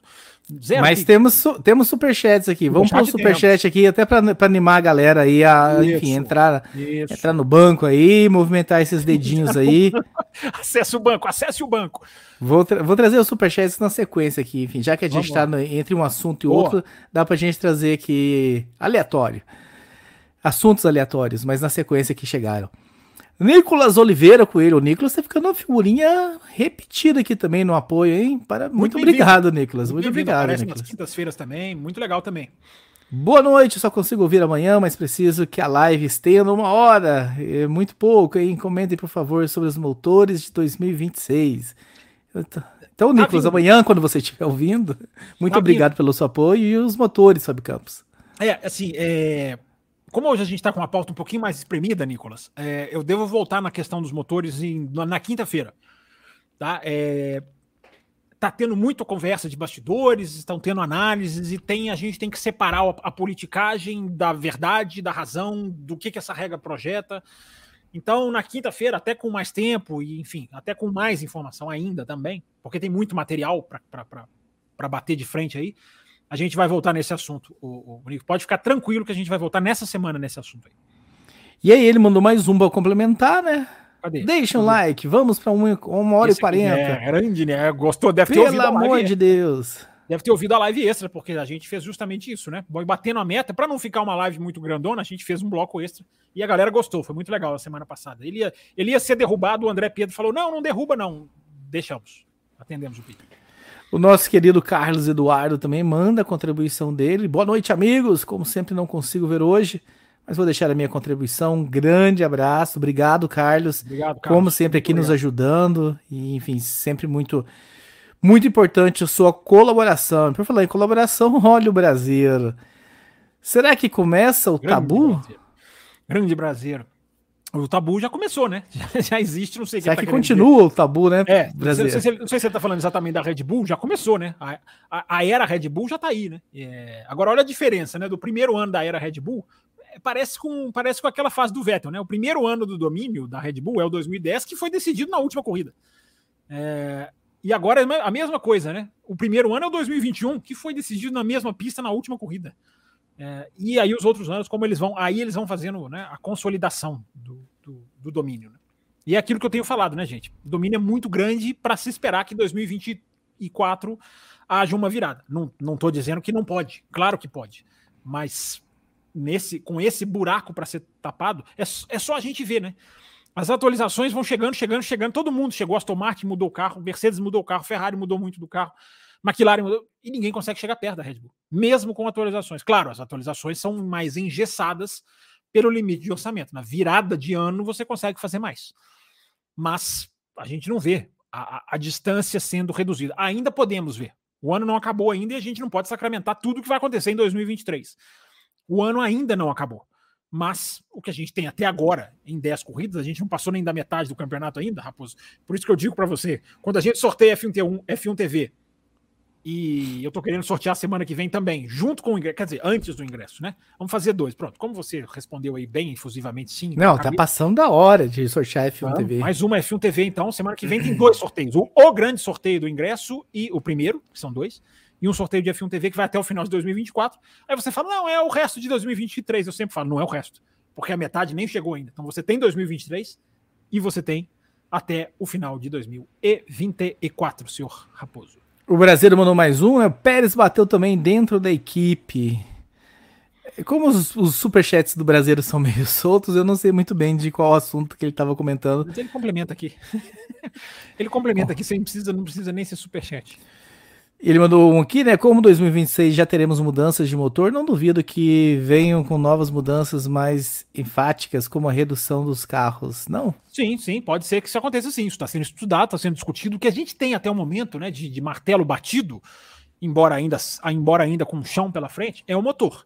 Zero Mas pix. temos, temos superchats aqui. Vamos pôr o superchat aqui até para animar a galera aí a, isso, enfim, entrar, entrar no banco aí, movimentar esses dedinhos aí. acesse o banco, acesse o banco. Vou, tra vou trazer os superchats na sequência aqui, enfim, já que a gente está entre um assunto e Boa. outro, dá pra gente trazer aqui aleatório. Assuntos aleatórios, mas na sequência que chegaram. Nicolas Oliveira Coelho. O Nicolas tá ficando uma figurinha repetida aqui também no apoio, hein? Para... Muito, muito obrigado, Nicolas. Muito, muito obrigado, Aparece nas quintas-feiras também. Muito legal também. Boa noite, só consigo ouvir amanhã, mas preciso que a live estenda uma hora. É muito pouco, hein? Comentem, por favor, sobre os motores de 2026. Então, tá Nicolas, amanhã, quando você estiver ouvindo, muito tá obrigado vindo. pelo seu apoio e os motores, Fábio Campos. É, assim, é, como hoje a gente está com uma pauta um pouquinho mais espremida, Nicolas, é, eu devo voltar na questão dos motores em, na quinta-feira. Tá? É, tá tendo muita conversa de bastidores, estão tendo análises e tem a gente tem que separar a, a politicagem da verdade, da razão, do que, que essa regra projeta. Então, na quinta-feira, até com mais tempo e, enfim, até com mais informação ainda também, porque tem muito material para bater de frente aí, a gente vai voltar nesse assunto. O, o, Pode ficar tranquilo que a gente vai voltar nessa semana nesse assunto aí. E aí ele mandou mais um para complementar, né? Cadê? Deixa um like, vamos para uma, uma hora Esse e quarenta. É grande, né? Gostou, deve Pelo ter ouvido Pelo amor de Deus. Deve ter ouvido a live extra, porque a gente fez justamente isso, né? Batendo a meta, para não ficar uma live muito grandona, a gente fez um bloco extra e a galera gostou. Foi muito legal a semana passada. Ele ia, ele ia ser derrubado, o André Pedro falou: não, não derruba, não. Deixamos. Atendemos o pedido. O nosso querido Carlos Eduardo também manda a contribuição dele. Boa noite, amigos. Como sempre, não consigo ver hoje, mas vou deixar a minha contribuição. Um grande abraço. Obrigado, Carlos. Obrigado, Carlos. Como sempre, aqui nos ajudando. E, enfim, sempre muito, muito importante a sua colaboração. Por falar em colaboração, olha o Brasil. Será que começa o grande tabu? Brasileiro. Grande brasileiro. O tabu já começou, né? Já, já existe, não sei o que. Será que, tá continua dizer. o tabu, né? É, não sei, não sei, não sei se você está falando exatamente da Red Bull, já começou, né? A, a, a era Red Bull já está aí, né? É, agora, olha a diferença, né? Do primeiro ano da era Red Bull, é, parece com, parece com aquela fase do Vettel, né? O primeiro ano do domínio da Red Bull é o 2010, que foi decidido na última corrida. É, e agora é a mesma coisa, né? O primeiro ano é o 2021, que foi decidido na mesma pista na última corrida. É, e aí os outros anos, como eles vão, aí eles vão fazendo né, a consolidação do, do, do domínio. Né? E é aquilo que eu tenho falado, né, gente? O domínio é muito grande para se esperar que em 2024 haja uma virada. Não, tô dizendo que não pode, claro que pode, mas nesse com esse buraco para ser tapado, é, é só a gente ver, né? As atualizações vão chegando, chegando, chegando. Todo mundo chegou. Aston Martin mudou o carro, Mercedes mudou o carro, Ferrari mudou muito do carro. McLaren mudou, e ninguém consegue chegar perto da Red Bull, mesmo com atualizações. Claro, as atualizações são mais engessadas pelo limite de orçamento. Na virada de ano você consegue fazer mais. Mas a gente não vê a, a, a distância sendo reduzida. Ainda podemos ver. O ano não acabou ainda e a gente não pode sacramentar tudo o que vai acontecer em 2023. O ano ainda não acabou. Mas o que a gente tem até agora, em 10 corridas, a gente não passou nem da metade do campeonato ainda, Raposo. Por isso que eu digo para você, quando a gente sorteia F1, F1 TV e eu tô querendo sortear semana que vem também, junto com o ingresso, quer dizer, antes do ingresso, né? Vamos fazer dois. Pronto, como você respondeu aí bem efusivamente, sim. Não, tá passando da hora de sortear F1 então, TV. Mais uma F1 TV, então. Semana que vem tem dois sorteios. O, o, grande sorteio do ingresso e o primeiro, que são dois, e um sorteio de F1 TV que vai até o final de 2024. Aí você fala, não, é o resto de 2023. Eu sempre falo, não é o resto, porque a metade nem chegou ainda. Então você tem 2023 e você tem até o final de 2024, senhor Raposo. O brasileiro mandou mais um, né? O Pérez bateu também dentro da equipe. Como os, os superchats do brasileiro são meio soltos, eu não sei muito bem de qual assunto que ele estava comentando. Mas ele complementa aqui. ele complementa aqui, você não precisa, não precisa nem ser superchat. Ele mandou um aqui, né? Como 2026 já teremos mudanças de motor, não duvido que venham com novas mudanças mais enfáticas, como a redução dos carros, não? Sim, sim, pode ser que isso aconteça sim. Isso está sendo estudado, está sendo discutido. O que a gente tem até o momento, né, de, de martelo batido, embora ainda, embora ainda com chão pela frente, é o motor.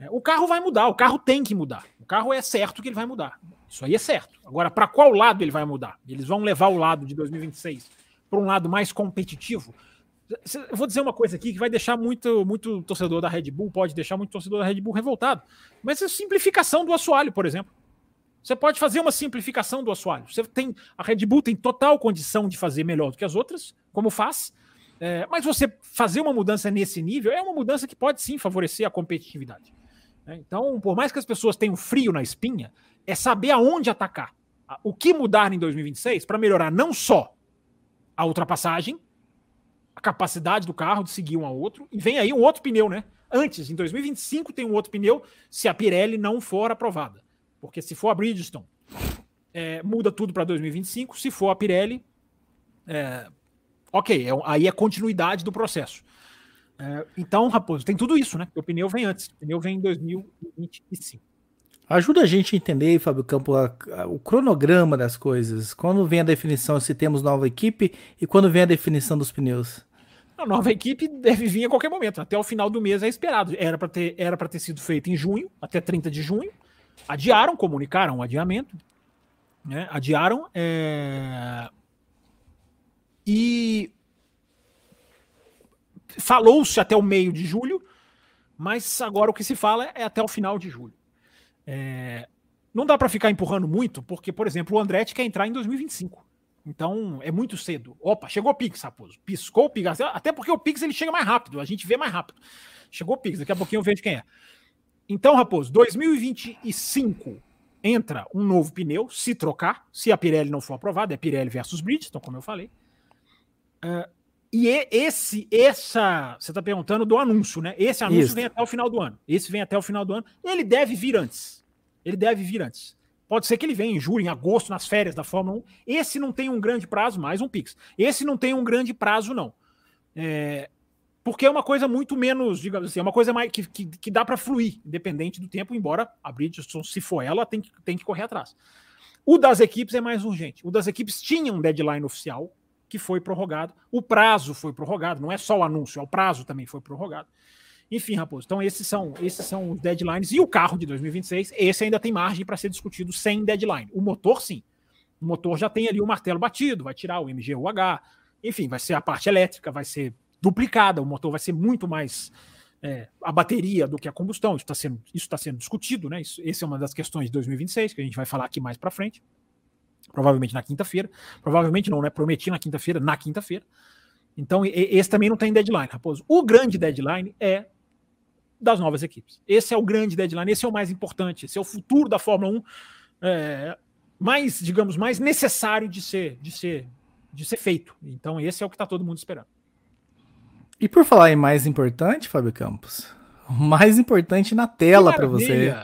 É, o carro vai mudar, o carro tem que mudar. O carro é certo que ele vai mudar. Isso aí é certo. Agora, para qual lado ele vai mudar? Eles vão levar o lado de 2026 para um lado mais competitivo? Eu vou dizer uma coisa aqui que vai deixar muito, muito torcedor da Red Bull, pode deixar muito torcedor da Red Bull revoltado. Mas é simplificação do assoalho, por exemplo. Você pode fazer uma simplificação do assoalho. Você tem a Red Bull tem total condição de fazer melhor do que as outras, como faz. É, mas você fazer uma mudança nesse nível é uma mudança que pode sim favorecer a competitividade. É, então, por mais que as pessoas tenham frio na espinha, é saber aonde atacar. O que mudar em 2026 para melhorar não só a ultrapassagem, a capacidade do carro de seguir um ao outro, e vem aí um outro pneu, né? Antes, em 2025, tem um outro pneu se a Pirelli não for aprovada. Porque se for a Bridgestone, é, muda tudo para 2025. Se for a Pirelli, é, ok, é, aí é continuidade do processo. É, então, Raposo, tem tudo isso, né? O pneu vem antes, o pneu vem em 2025. Ajuda a gente a entender, Fábio Campo, a, a, o cronograma das coisas. Quando vem a definição se temos nova equipe e quando vem a definição dos pneus. A nova equipe deve vir a qualquer momento. Até o final do mês é esperado. Era para ter, era ter sido feito em junho, até 30 de junho. Adiaram, comunicaram o adiamento. Né? Adiaram. É... E falou-se até o meio de julho, mas agora o que se fala é até o final de julho. É... Não dá para ficar empurrando muito, porque, por exemplo, o Andretti quer entrar em 2025. Então é muito cedo. Opa, chegou o Pix, Raposo. Piscou o Pix. Até porque o Pix ele chega mais rápido, a gente vê mais rápido. Chegou o Pix, daqui a pouquinho eu vejo quem é. Então, Raposo, 2025 entra um novo pneu, se trocar, se a Pirelli não for aprovada, é Pirelli versus Bridgestone, como eu falei. Uh, e esse, essa, você está perguntando do anúncio, né? Esse anúncio Isso. vem até o final do ano. Esse vem até o final do ano. Ele deve vir antes. Ele deve vir antes. Pode ser que ele venha em julho, em agosto, nas férias da Fórmula 1. Esse não tem um grande prazo, mais um Pix. Esse não tem um grande prazo, não. É, porque é uma coisa muito menos, digamos assim, é uma coisa mais que, que, que dá para fluir, independente do tempo, embora a Bridgestone, se for ela, tem que, tem que correr atrás. O das equipes é mais urgente. O das equipes tinha um deadline oficial que foi prorrogado. O prazo foi prorrogado, não é só o anúncio, é o prazo também foi prorrogado. Enfim, Raposo, então esses são, esses são os deadlines. E o carro de 2026, esse ainda tem margem para ser discutido sem deadline. O motor, sim. O motor já tem ali o martelo batido, vai tirar o MGUH, enfim, vai ser a parte elétrica, vai ser duplicada, o motor vai ser muito mais é, a bateria do que a combustão. Isso está sendo, isso tá sendo discutido, né? Isso, essa é uma das questões de 2026, que a gente vai falar aqui mais para frente. Provavelmente na quinta-feira. Provavelmente não, né? Prometi na quinta-feira, na quinta-feira. Então, esse também não tem deadline, Raposo. O grande deadline é das novas equipes. Esse é o grande deadline, esse é o mais importante, esse é o futuro da Fórmula 1 é, mais, digamos, mais necessário de ser, de ser, de ser feito. Então esse é o que está todo mundo esperando. E por falar em mais importante, Fábio Campos, mais importante na tela para você.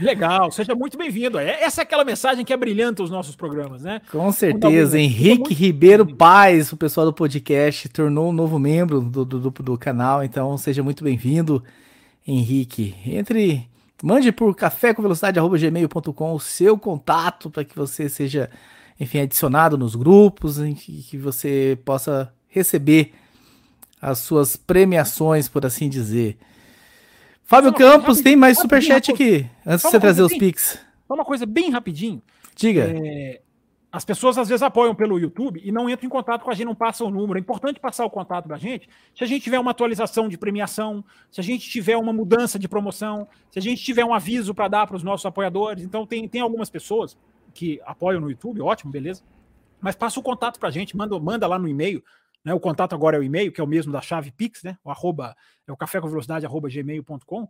Legal, seja muito bem-vindo. É, essa é aquela mensagem que é brilhante os nossos programas, né? Com certeza. Henrique Ribeiro Paz, o pessoal do podcast, tornou um novo membro do, do, do canal, então seja muito bem-vindo. Henrique. Entre. Mande por cafécomvelocidade.gmail.com o seu contato para que você seja, enfim, adicionado nos grupos, enfim, que você possa receber as suas premiações, por assim dizer. Fábio Campos, tem mais superchat aqui, antes de você trazer os pics. Só uma coisa bem rapidinho. Diga. É, as pessoas às vezes apoiam pelo YouTube e não entram em contato com a gente, não passam o número. É importante passar o contato da gente. Se a gente tiver uma atualização de premiação, se a gente tiver uma mudança de promoção, se a gente tiver um aviso para dar para os nossos apoiadores. Então, tem, tem algumas pessoas que apoiam no YouTube, ótimo, beleza. Mas passa o contato para a gente, manda, manda lá no e-mail. Né? O contato agora é o e-mail, que é o mesmo da chave Pix, né? O arroba, é o café com velocidade, arroba gmail.com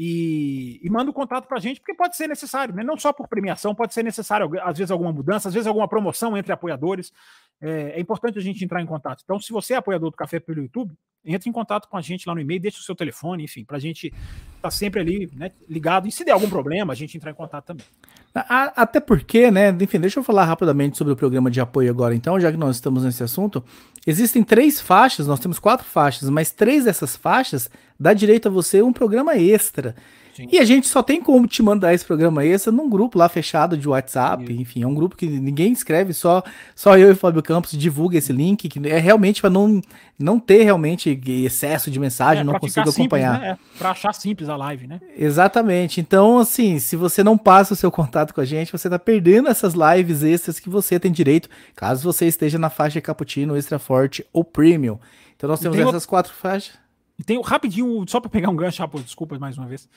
e, e manda o um contato para a gente, porque pode ser necessário, né? não só por premiação, pode ser necessário, às vezes, alguma mudança, às vezes, alguma promoção entre apoiadores. É, é, importante a gente entrar em contato. Então, se você é apoiador do Café pelo YouTube, entre em contato com a gente lá no e-mail, deixa o seu telefone, enfim, para a gente estar tá sempre ali né, ligado. E se der algum problema, a gente entrar em contato também. Até porque, né? Enfim, deixa eu falar rapidamente sobre o programa de apoio agora, então, já que nós estamos nesse assunto. Existem três faixas, nós temos quatro faixas, mas três dessas faixas dá direito a você um programa extra. Sim. E a gente só tem como te mandar esse programa extra num grupo lá fechado de WhatsApp. Sim. Enfim, é um grupo que ninguém escreve, só, só eu e o Fábio Campos divulga esse link, que é realmente para não, não ter realmente excesso de mensagem, é, não consigo acompanhar. Simples, né? É, para achar simples a live, né? Exatamente. Então, assim, se você não passa o seu contato com a gente, você tá perdendo essas lives extras que você tem direito, caso você esteja na faixa cappuccino, extra forte ou premium. Então nós temos essas outro... quatro faixas. E tem rapidinho, só para pegar um gancho, desculpa mais uma vez.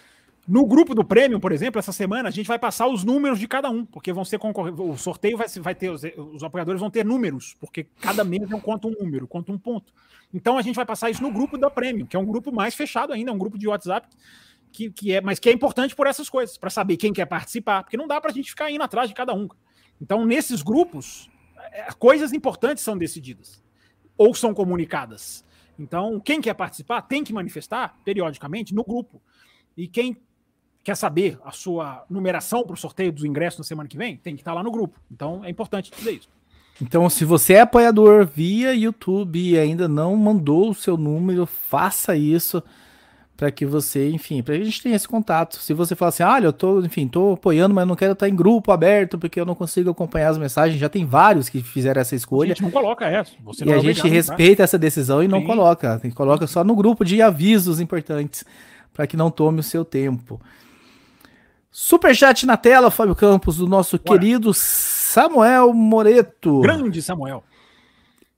No grupo do prêmio, por exemplo, essa semana a gente vai passar os números de cada um, porque vão ser concorrentes. O sorteio vai, vai ter, os, os, apoiadores vão ter números, porque cada mês não conta um número, conta um ponto. Então a gente vai passar isso no grupo da prêmio, que é um grupo mais fechado ainda, é um grupo de WhatsApp, que, que é, mas que é importante por essas coisas, para saber quem quer participar, porque não dá para a gente ficar indo atrás de cada um. Então, nesses grupos, é, coisas importantes são decididas ou são comunicadas. Então, quem quer participar tem que manifestar periodicamente no grupo. E quem quer saber a sua numeração para o sorteio dos ingressos na semana que vem, tem que estar tá lá no grupo. Então é importante dizer isso. Então, se você é apoiador via YouTube e ainda não mandou o seu número, faça isso para que você, enfim, para a gente tenha esse contato. Se você falar assim, olha, eu tô, enfim, tô apoiando, mas não quero estar em grupo aberto porque eu não consigo acompanhar as mensagens, já tem vários que fizeram essa escolha. A gente não coloca essa. Você e a é gente respeita essa decisão e Sim. não coloca. Tem, coloca só no grupo de avisos importantes para que não tome o seu tempo. Superchat na tela, Fábio Campos, do nosso Bora. querido Samuel Moreto. Grande Samuel.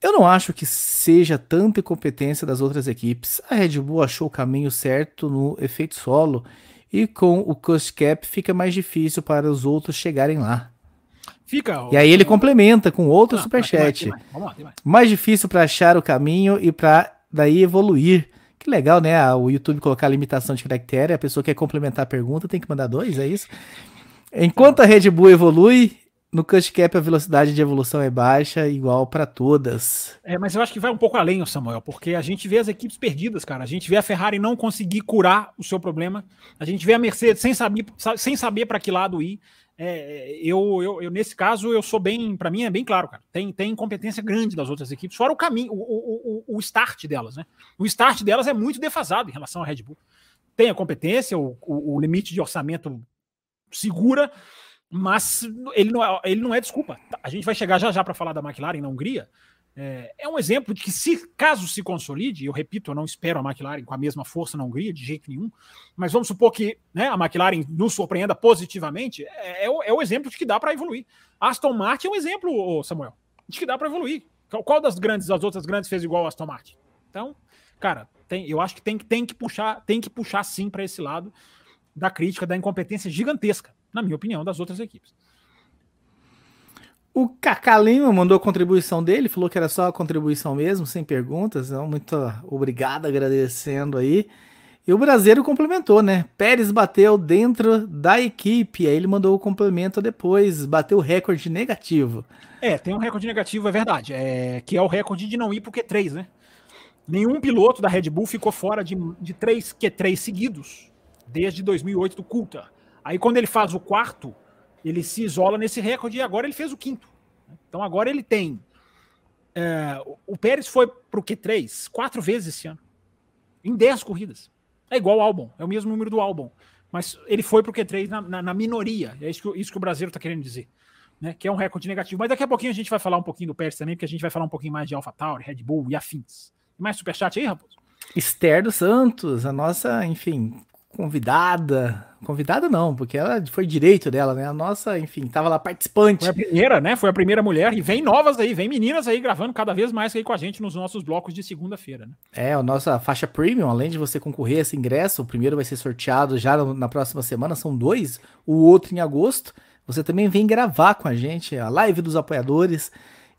Eu não acho que seja tanta incompetência das outras equipes. A Red Bull achou o caminho certo no efeito solo e com o cost cap fica mais difícil para os outros chegarem lá. Fica. E aí ele complementa com outro ah, superchat. Mais, mais. Mais. mais difícil para achar o caminho e para daí evoluir. Que legal, né? O YouTube colocar a limitação de caractere, a pessoa quer complementar a pergunta, tem que mandar dois, é isso? Enquanto a Red Bull evolui, no Cut Cap a velocidade de evolução é baixa, igual para todas. É, mas eu acho que vai um pouco além, Samuel, porque a gente vê as equipes perdidas, cara. A gente vê a Ferrari não conseguir curar o seu problema. A gente vê a Mercedes sem saber, sem saber para que lado ir. É, eu, eu, eu, nesse caso, eu sou bem, para mim é bem claro, cara. Tem, tem competência grande das outras equipes, fora o caminho, o, o, o, o start delas, né? O start delas é muito defasado em relação à Red Bull. Tem a competência, o, o, o limite de orçamento segura, mas ele não, é, ele não é desculpa. A gente vai chegar já já para falar da McLaren na Hungria. É, é, um exemplo de que, se caso se consolide, eu repito, eu não espero a McLaren com a mesma força na Hungria, de jeito nenhum, mas vamos supor que né, a McLaren nos surpreenda positivamente, é, é, o, é o, exemplo de que dá para evoluir. Aston Martin é um exemplo, Samuel, de que dá para evoluir. Qual das grandes, das outras grandes fez igual a Aston Martin? Então, cara, tem, eu acho que tem, tem que puxar, tem que puxar sim para esse lado da crítica, da incompetência gigantesca, na minha opinião, das outras equipes. O Cacá Lima mandou a contribuição dele, falou que era só a contribuição mesmo, sem perguntas. Então, muito obrigado, agradecendo aí. E o Brasileiro complementou, né? Pérez bateu dentro da equipe, aí ele mandou o complemento depois, bateu o recorde negativo. É, tem um recorde negativo, é verdade, é, que é o recorde de não ir pro Q3, né? Nenhum piloto da Red Bull ficou fora de, de três Q3 seguidos, desde 2008 do Coulter. Aí quando ele faz o quarto, ele se isola nesse recorde e agora ele fez o quinto. Então agora ele tem. É, o Pérez foi para o Q3 quatro vezes esse ano, em 10 corridas. É igual ao Albon, é o mesmo número do Albon. Mas ele foi para o Q3 na, na, na, minoria. É isso que, isso que o brasileiro está querendo dizer. Né? Que é um recorde negativo. Mas daqui a pouquinho a gente vai falar um pouquinho do Pérez também, porque a gente vai falar um pouquinho mais de AlphaTauri, Red Bull e afins. Mais superchat aí, Raposo? Esther dos Santos, a nossa, enfim, convidada. Convidada não, porque ela foi direito dela, né? A nossa, enfim, tava lá participante. Foi a primeira, né? Foi a primeira mulher. E vem novas aí, vem meninas aí gravando cada vez mais aí com a gente nos nossos blocos de segunda-feira, né? É, a nossa faixa premium, além de você concorrer a esse ingresso, o primeiro vai ser sorteado já na próxima semana, são dois, o outro em agosto. Você também vem gravar com a gente a live dos apoiadores,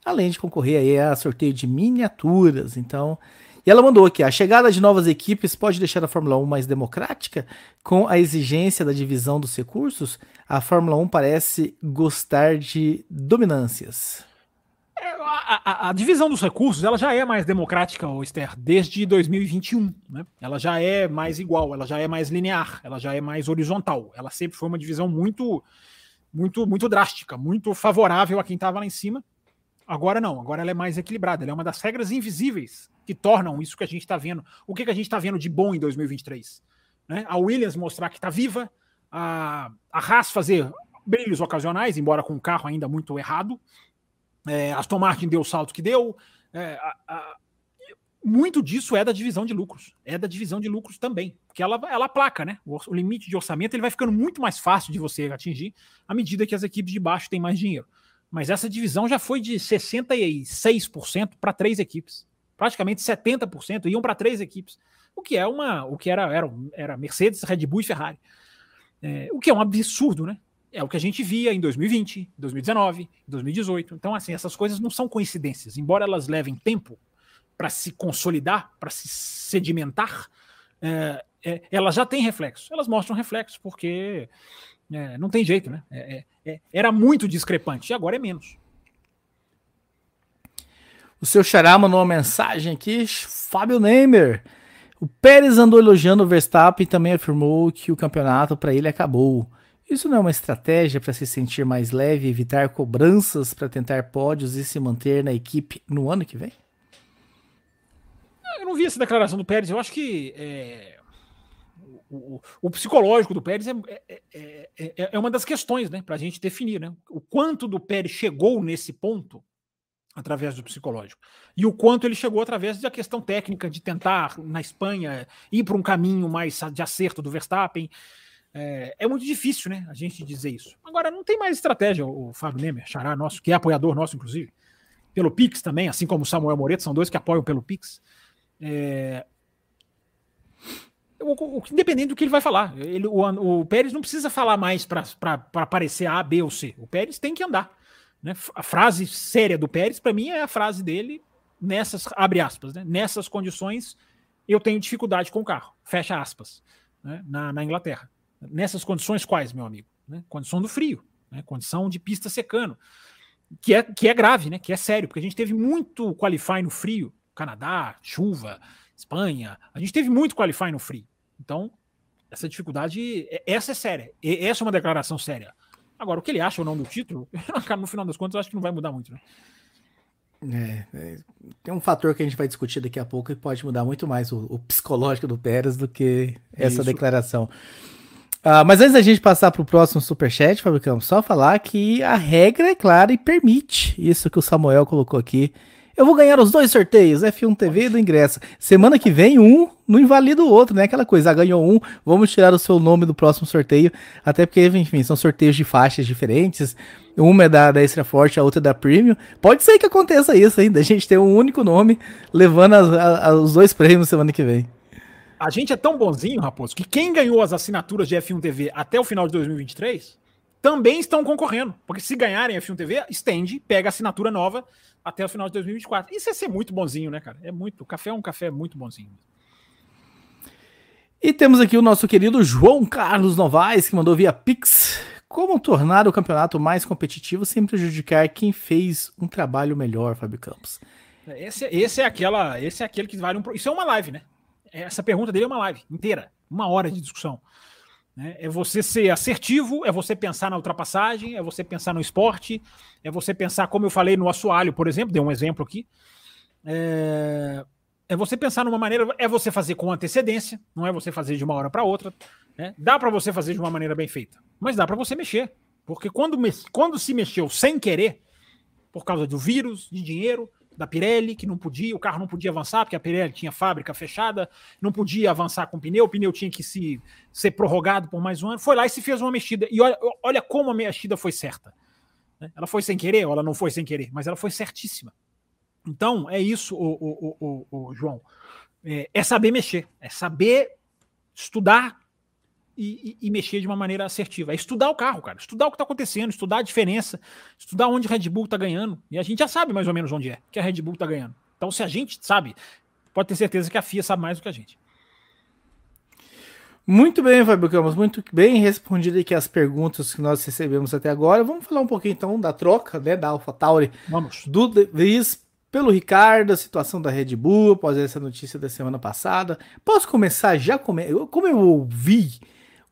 além de concorrer aí a sorteio de miniaturas. Então, e ela mandou aqui: a chegada de novas equipes pode deixar a Fórmula 1 mais democrática? Com a exigência da divisão dos recursos, a Fórmula 1 parece gostar de dominâncias. É, a, a, divisão dos recursos ela já é mais democrática, Esther, desde 2021. Né? Ela já é mais igual, ela já é mais linear, ela já é mais horizontal. Ela sempre foi uma divisão muito, muito, muito drástica, muito favorável a quem estava lá em cima. Agora não, agora ela é mais equilibrada. Ela é uma das regras invisíveis que tornam isso que a gente está vendo. O que, que a gente está vendo de bom em 2023? Né? A Williams mostrar que está viva, a, a Haas fazer brilhos ocasionais, embora com um carro ainda muito errado. É, Aston Martin deu o salto que deu. É, a, a, muito disso é da divisão de lucros. É da divisão de lucros também. Porque ela, ela placa, né? O, o, limite de orçamento ele vai ficando muito mais fácil de você atingir à medida que as equipes de baixo têm mais dinheiro. Mas essa divisão já foi de 66% para três equipes. Praticamente 70% iam para três equipes. O que é uma. O que era, era, era Mercedes, Red Bull e Ferrari. É, o que é um absurdo, né? É o que a gente via em 2020, 2019, 2018. Então, assim, essas coisas não são coincidências. Embora elas levem tempo para se consolidar, para se sedimentar, é, é, elas já têm reflexo. Elas mostram reflexo, porque é, não tem jeito, né? É, é, é, era muito discrepante, e agora é menos. O seu Xará mandou uma mensagem aqui, Fábio Neymer. O Pérez andou elogiando o Verstappen e também afirmou que o campeonato para ele acabou. Isso não é uma estratégia para se sentir mais leve evitar cobranças para tentar pódios e se manter na equipe no ano que vem? Eu não vi essa declaração do Pérez. Eu acho que é, o, o, psicológico do Pérez é, é, é, é, é uma das questões né, para a gente definir. Né? O quanto do Pérez chegou nesse ponto através do psicológico. E o quanto ele chegou através da questão técnica de tentar, na Espanha, ir para um caminho mais de acerto do Verstappen. É, é, muito difícil, né, a gente dizer isso. Agora, não tem mais estratégia, o Fábio Nemer, xará nosso, que é apoiador nosso, inclusive, pelo Pix também, assim como o Samuel Moreto, são dois que apoiam pelo Pix. É, o, o, independente do que ele vai falar, ele, o, o Pérez não precisa falar mais para aparecer A, B ou C. O Pérez tem que andar. Né? A frase séria do Pérez, para mim, é a frase dele nessas, abre aspas, né? nessas condições eu tenho dificuldade com o carro, fecha aspas, né? na, na Inglaterra. Nessas condições quais, meu amigo? Né? Condição do frio, né? condição de pista secando, que é, que é grave, né? que é sério, porque a gente teve muito qualify no frio, Canadá, chuva, Espanha, a gente teve muito qualify no frio. Então, essa dificuldade, é, essa é séria, essa é uma declaração séria. Agora, o que ele acha ou não do título, no final das contas, eu acho que não vai mudar muito, né? É, é, tem um fator que a gente vai discutir daqui a pouco que pode mudar muito mais o, o psicológico do Pérez do que essa Isso. declaração. Uh, mas antes da gente passar para o próximo superchat, Campos, só falar que a regra é clara e permite isso que o Samuel colocou aqui. Eu vou ganhar os dois sorteios, F1 TV do ingresso. Semana que vem, um não invalida o outro, né? Aquela coisa, ah, ganhou um, vamos tirar o seu nome do próximo sorteio. Até porque, enfim, são sorteios de faixas diferentes. Uma é da, da Extra Forte, a outra é da Premium. Pode ser que aconteça isso ainda, a gente ter um único nome levando as, a, os dois prêmios semana que vem. A gente é tão bonzinho, Raposo, que quem ganhou as assinaturas de F1 TV até o final de 2023 também estão concorrendo. Porque se ganharem F1 TV, estende, pega a assinatura nova até o final de 2024. Isso é ser muito bonzinho, né, cara? É muito. O café é um café muito bonzinho. E temos aqui o nosso querido João Carlos Novaes, que mandou via Pix. Como tornar o campeonato mais competitivo sem prejudicar quem fez um trabalho melhor, Fábio Campos? Esse, esse é aquela, esse é aquele que vale um. Isso é uma live, né? Essa pergunta dele é uma live inteira, uma hora de discussão. Né? É você ser assertivo, é você pensar na ultrapassagem, é você pensar no esporte, é você pensar, como eu falei no assoalho, por exemplo, dei um exemplo aqui. É, é você pensar numa maneira, é você fazer com antecedência, não é você fazer de uma hora para outra. Né? Dá para você fazer de uma maneira bem feita, mas dá para você mexer. Porque quando, quando se mexeu sem querer, por causa do vírus, de dinheiro, da Pirelli, que não podia, o carro não podia avançar, porque a Pirelli tinha fábrica fechada, não podia avançar com o pneu, o pneu tinha que se, ser prorrogado por mais um ano. Foi lá e se fez uma mexida. E olha, olha como a mexida foi certa. Né? Ela foi sem querer, ou ela não foi sem querer, mas ela foi certíssima. Então, é isso, o, o, o, o João. É, é saber mexer, é saber estudar e, e, e, mexer de uma maneira assertiva. É estudar o carro, cara. Estudar o que está acontecendo, estudar a diferença, estudar onde a Red Bull está ganhando. E a gente já sabe mais ou menos onde é que a Red Bull está ganhando. Então, se a gente sabe, pode ter certeza que a FIA sabe mais do que a gente. Muito bem, Fábio Campos, muito bem respondido aqui as perguntas que nós recebemos até agora. Vamos falar um pouquinho então da troca, né, da AlphaTauri Vamos. do De Vries pelo Ricardo, a situação da Red Bull, após essa notícia da semana passada. Posso começar já? Come... Como eu ouvi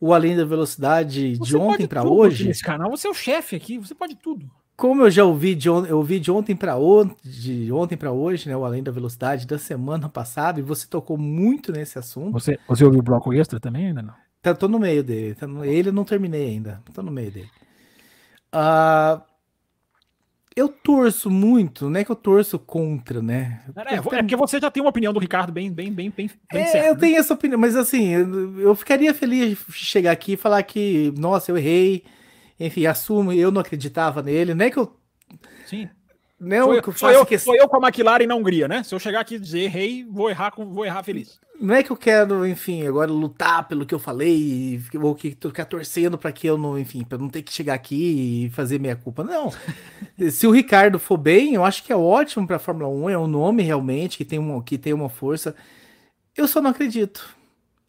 o Além da Velocidade Você de ontem para hoje, Nesse canal, você é o chefe aqui, você pode tudo. como eu já ouvi de, on... eu ouvi de ontem para ontem, de ontem para hoje, né, o Além da Velocidade da semana passada, e você tocou muito nesse assunto. Você, você ouviu o bloco extra também ainda não? Tá, tô no meio dele. Tá no- ele eu não terminei ainda. Tô no meio dele. Ah, eu torço muito, não é que eu torço contra, né? É, é porque você já tem uma opinião do Ricardo bem, bem, bem, bem, bem É, certa, eu né? tenho essa opinião, mas assim, eu, eu ficaria feliz de chegar aqui e falar que, nossa, eu errei. Enfim, assumo, eu não acreditava nele. Não é que eu. Sim. Não é Sou, que eu eu, sou, faço eu, questão- sou eu com a McLaren na Hungria, né? Se eu chegar aqui e dizer errei, vou errar, com, vou errar feliz. Não é que eu quero, enfim, agora lutar pelo que eu falei, ou que tô ficar torcendo para que eu não, enfim, para não ter que chegar aqui e fazer minha culpa. Não. Se o Ricardo for bem, eu acho que é ótimo para a Fórmula 1, é um nome realmente que tem uma, que tem uma força. Eu só não acredito.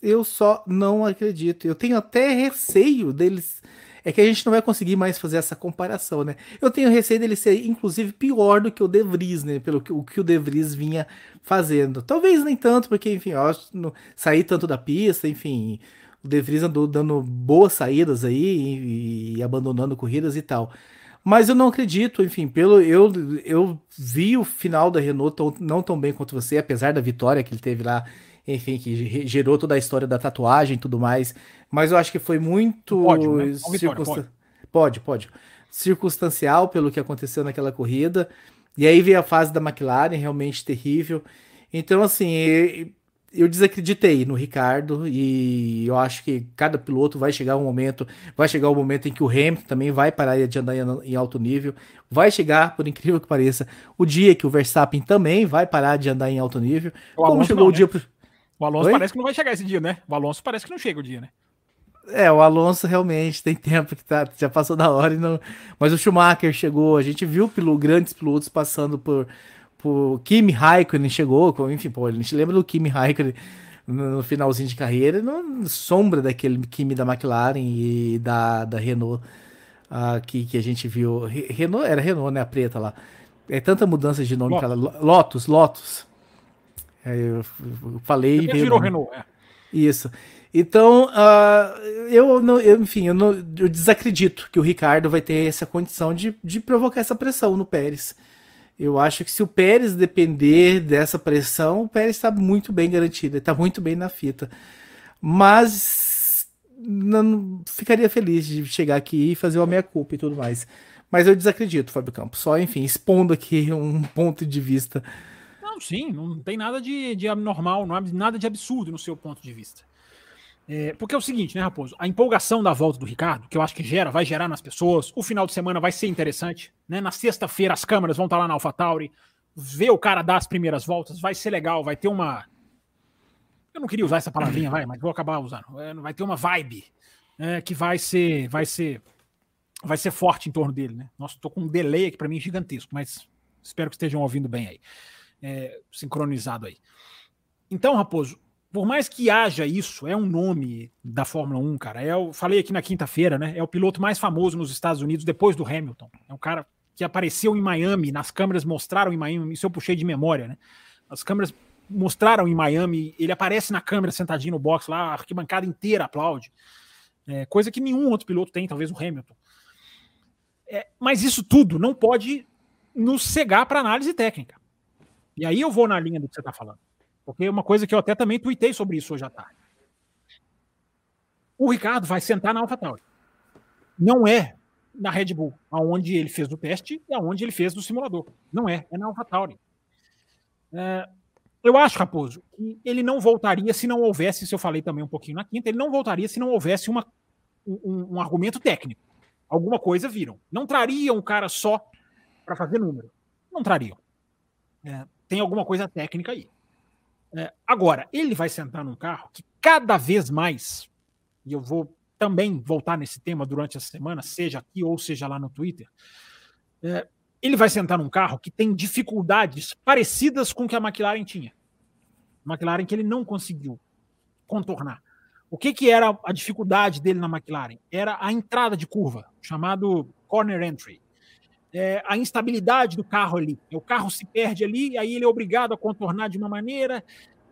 Eu só não acredito. Eu tenho até receio deles. É que a gente não vai conseguir mais fazer essa comparação, né? Eu tenho receio dele ser, inclusive, pior do que o De Vries, né? Pelo que o que o De Vries vinha fazendo. Talvez nem tanto, porque, enfim, que não sair tanto da pista, enfim, o De Vries andou dando boas saídas aí e, e abandonando corridas e tal. Mas eu não acredito, enfim, pelo eu, eu vi o final da Renault tão- não tão bem quanto você, apesar da vitória que ele teve lá, enfim, que ge- gerou toda a história da tatuagem e tudo mais. Mas eu acho que foi muito Pódio, né? Circunstan- pode, pode. Circunstancial pelo que aconteceu naquela corrida. E aí veio a fase da McLaren, realmente terrível. Então, assim, eu desacreditei no Ricardo e eu acho que cada piloto vai chegar um momento, vai chegar o momento em que o Hamilton também vai parar de andar em, alto nível, vai chegar, por incrível que pareça, o dia que o Verstappen também vai parar de andar em alto nível. O como Alonso chegou não, o né? dia pro... O Alonso Oi? parece que não vai chegar esse dia, né? O Alonso parece que não chega o dia, né? É, o Alonso realmente tem tempo que tá, já passou da hora e não. Mas o Schumacher chegou, a gente viu pelo grandes pilotos passando por, por Kimi Raikkonen chegou, com- enfim, pô, a gente lembra do Kimi Raikkonen no, finalzinho de carreira, não sombra daquele Kimi da McLaren e da, da Renault ah, que, que a gente viu. Re- Renault era Renault, né, a preta lá. É tanta mudança de nome para Lotus, Lotus. É, eu, falei e o virou. Renault. É. Isso. Então, ah, eu, não, eu, enfim, eu, não, eu desacredito que o Ricardo vai ter essa condição de, de provocar essa pressão no Pérez. Eu acho que se o Pérez depender dessa pressão, o Pérez está muito bem garantido, está muito bem na fita. Mas não ficaria feliz de chegar aqui e fazer uma meia-culpa e tudo mais. Mas eu desacredito, Fábio Campos. Só, enfim, expondo aqui um ponto de vista. Não, sim, não tem nada de, de abnormal, não nada de absurdo no seu ponto de vista. É, porque é o seguinte, né, Raposo? A empolgação da volta do Ricardo, que eu acho que gera, vai gerar nas pessoas, o final de semana vai ser interessante, né? Na sexta-feira as câmeras vão estar lá na AlphaTauri, ver o cara dar as primeiras voltas, vai ser legal, vai ter uma. Eu não queria usar essa palavrinha, vai, mas vou acabar usando. É, vai ter uma vibe é, que vai ser, vai ser, vai ser forte em torno dele, né? Nossa, tô com um delay aqui para mim gigantesco, mas espero que estejam ouvindo bem aí é, sincronizado aí. Então, Raposo, por mais que haja isso, é um nome da Fórmula 1, cara. É, eu falei aqui na quinta-feira, né? É o piloto mais famoso nos Estados Unidos depois do Hamilton. É um cara que apareceu em Miami, nas câmeras mostraram em Miami, isso eu puxei de memória, né? As câmeras mostraram em Miami, ele aparece na câmera sentadinho no box lá, a arquibancada inteira aplaude. É, coisa que nenhum outro piloto tem, talvez o Hamilton. É, mas isso tudo não pode nos cegar para análise técnica. E aí eu vou na linha do que você está falando. Porque é uma coisa que eu até também tuitei sobre isso hoje à tarde. O Ricardo vai sentar na AlphaTauri. Não é na Red Bull, aonde ele fez o teste e aonde ele fez do simulador. Não é, é na AlphaTauri. É, eu acho, Raposo, que ele não voltaria se não houvesse, isso eu falei também um pouquinho na quinta, ele não voltaria se não houvesse uma, um, um argumento técnico. Alguma coisa viram. Não trariam um cara só para fazer número. Não trariam. É, tem alguma coisa técnica aí. É, agora, ele vai sentar num carro que cada vez mais, e eu vou também voltar nesse tema durante essa semana, seja aqui ou seja lá no Twitter, é, ele vai sentar num carro que tem dificuldades parecidas com que a McLaren tinha. McLaren que ele não conseguiu contornar. O que, que era a dificuldade dele na McLaren? Era a entrada de curva, chamado corner entry. É, a instabilidade do carro ali. O carro se perde ali, e aí ele é obrigado a contornar de uma maneira,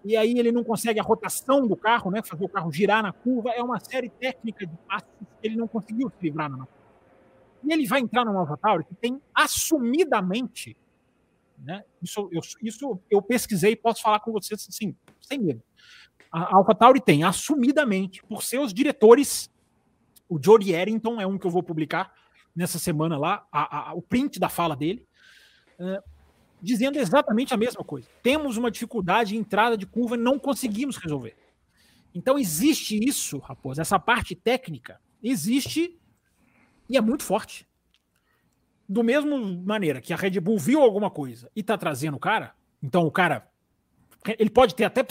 e aí ele não consegue a rotação do carro, né, fazer o carro girar na curva. É uma série técnica de passos que ele não conseguiu se livrar na. E ele vai entrar no AlphaTauri que tem assumidamente, né, isso, eu, isso eu pesquisei posso falar com vocês assim, sem medo. A AlphaTauri tem assumidamente, por seus diretores, o Jody Errington é um que eu vou publicar nessa semana lá, a, a, o print da fala dele, é, dizendo exatamente a mesma coisa. Temos uma dificuldade em entrada de curva e não conseguimos resolver. Então existe isso, Raposo, essa parte técnica existe e é muito forte. Do mesmo maneira que a Red Bull viu alguma coisa e está trazendo o cara, então o cara ele pode ter até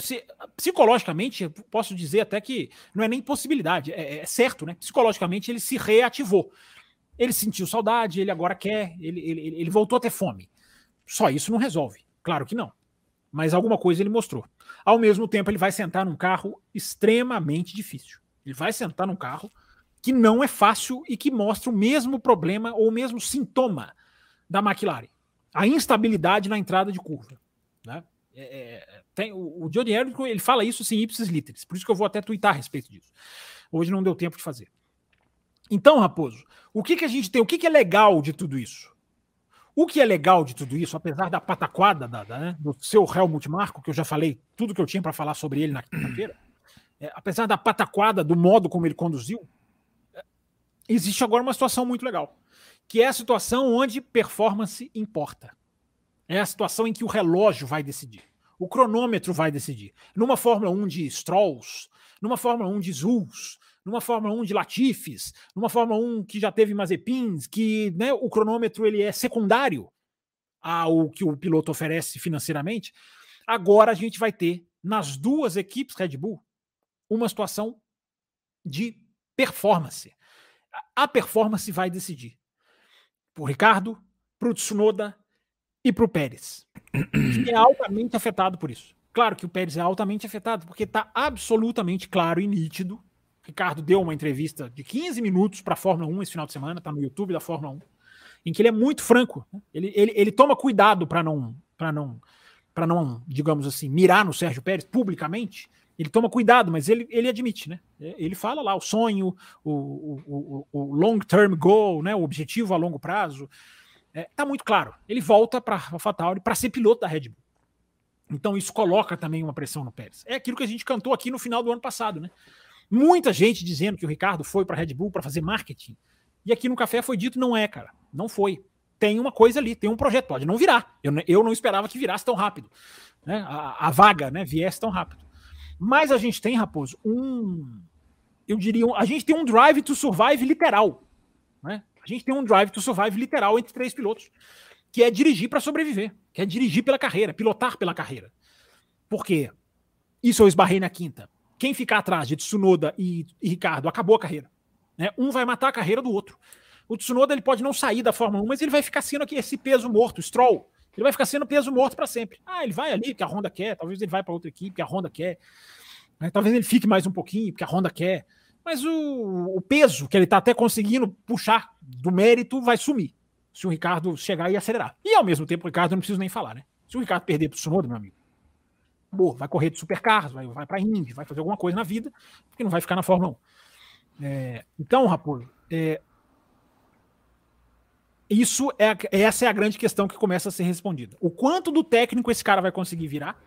psicologicamente, posso dizer até que não é nem possibilidade, é, é, certo, né? Psicologicamente ele se reativou. Ele sentiu saudade, ele agora quer, ele, ele, ele voltou a ter fome. Só isso não resolve. Claro que não. Mas alguma coisa ele mostrou. Ao mesmo tempo, ele vai sentar num carro extremamente difícil. Ele vai sentar num carro que não é fácil e que mostra o mesmo problema ou o mesmo sintoma da McLaren. A instabilidade na entrada de curva. Né? É, é, tem, o, o Johnny ele fala isso sem ipsis literis, por isso que eu vou até twittar a respeito disso. Hoje não deu tempo de fazer. Então, Raposo, o que, que a gente tem? O que, que é legal de tudo isso? O que é legal de tudo isso, apesar da pataquada da, da, né, do seu Helmut Marco, que eu já falei tudo que eu tinha para falar sobre ele na quinta-feira, é, apesar da pataquada do modo como ele conduziu, é, existe agora uma situação muito legal, que é a situação onde performance importa. É a situação em que o relógio vai decidir. O cronômetro vai decidir. Numa Fórmula 1 de Strolls, numa Fórmula 1 de Zuls, numa Fórmula 1 de Latifes, numa Fórmula 1 que já teve Mazepins, que né, o cronômetro ele é secundário ao que o piloto oferece financeiramente. Agora a gente vai ter nas duas equipes Red Bull uma situação de performance. A performance vai decidir. Para o Ricardo, para o Tsunoda e para o Pérez, que é altamente afetado por isso. Claro que o Pérez é altamente afetado, porque está absolutamente claro e nítido Ricardo deu uma entrevista de 15 minutos para a Fórmula 1 esse final de semana, está no YouTube da Fórmula 1, em que ele é muito franco. Né? Ele, ele, ele toma cuidado para não, não, para não, digamos assim, mirar no Sérgio Pérez publicamente. Ele toma cuidado, mas ele, ele admite, né? Ele fala lá o sonho, o, o, o, o long-term goal, né? o objetivo a longo prazo. É, tá muito claro. Ele volta para a AlphaTauri para ser piloto da Red Bull. Então isso coloca também uma pressão no Pérez. É aquilo que a gente cantou aqui no final do ano passado, né? Muita gente dizendo que o Ricardo foi para a Red Bull para fazer marketing. E aqui no café foi dito: não é, cara. Não foi. Tem uma coisa ali, tem um projeto. Pode não virar. Eu, eu não esperava que virasse tão rápido. Né? A, a vaga né, viesse tão rápido. Mas a gente tem, Raposo, um. Eu diria, a gente tem um drive to survive literal. Né? A gente tem um drive to survive literal entre três pilotos, que é dirigir para sobreviver, que é dirigir pela carreira, pilotar pela carreira. Por quê? Isso eu esbarrei na quinta. Quem ficar atrás de Tsunoda e, e Ricardo acabou a carreira. Né? Um vai matar a carreira do outro. O Tsunoda ele pode não sair da Fórmula 1, mas ele vai ficar sendo aqui esse peso morto, Stroll. Ele vai ficar sendo peso morto para sempre. Ah, ele vai ali porque a Honda quer, talvez ele vai para outra equipe porque a Honda quer. Né? Talvez ele fique mais um pouquinho porque a Honda quer. Mas o, o peso que ele está até conseguindo puxar do mérito vai sumir. Se o Ricardo chegar e acelerar. E ao mesmo tempo, o Ricardo não preciso nem falar, né? Se o Ricardo perder para o Tsunoda, meu amigo, acabou, vai correr de supercars, vai, vai para a Indy, vai fazer alguma coisa na vida, porque não vai ficar na Fórmula 1. É, então, Raposo, é, isso é, essa é a grande questão que começa a ser respondida. O quanto do técnico esse cara vai conseguir virar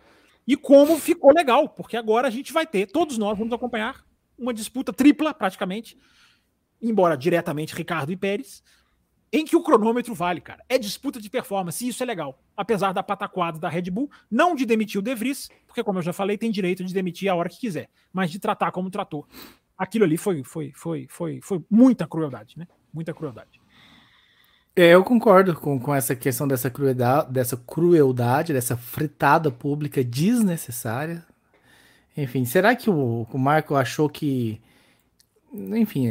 e como ficou legal, porque agora a gente vai ter, todos nós vamos acompanhar uma disputa tripla, praticamente, embora diretamente Ricardo e Pérez, em que o cronômetro vale, cara. É disputa de performance, e isso é legal. Apesar da pataquada da Red Bull, não de demitir o De Vries, porque, como eu já falei, tem direito de demitir a hora que quiser, mas de tratar como tratou. Aquilo ali foi, foi, foi, foi, foi muita crueldade, né? Muita crueldade. É, eu concordo com, com essa questão dessa crueldade, dessa crueldade, dessa fritada pública desnecessária. Enfim, será que o, o Marco achou que. Enfim,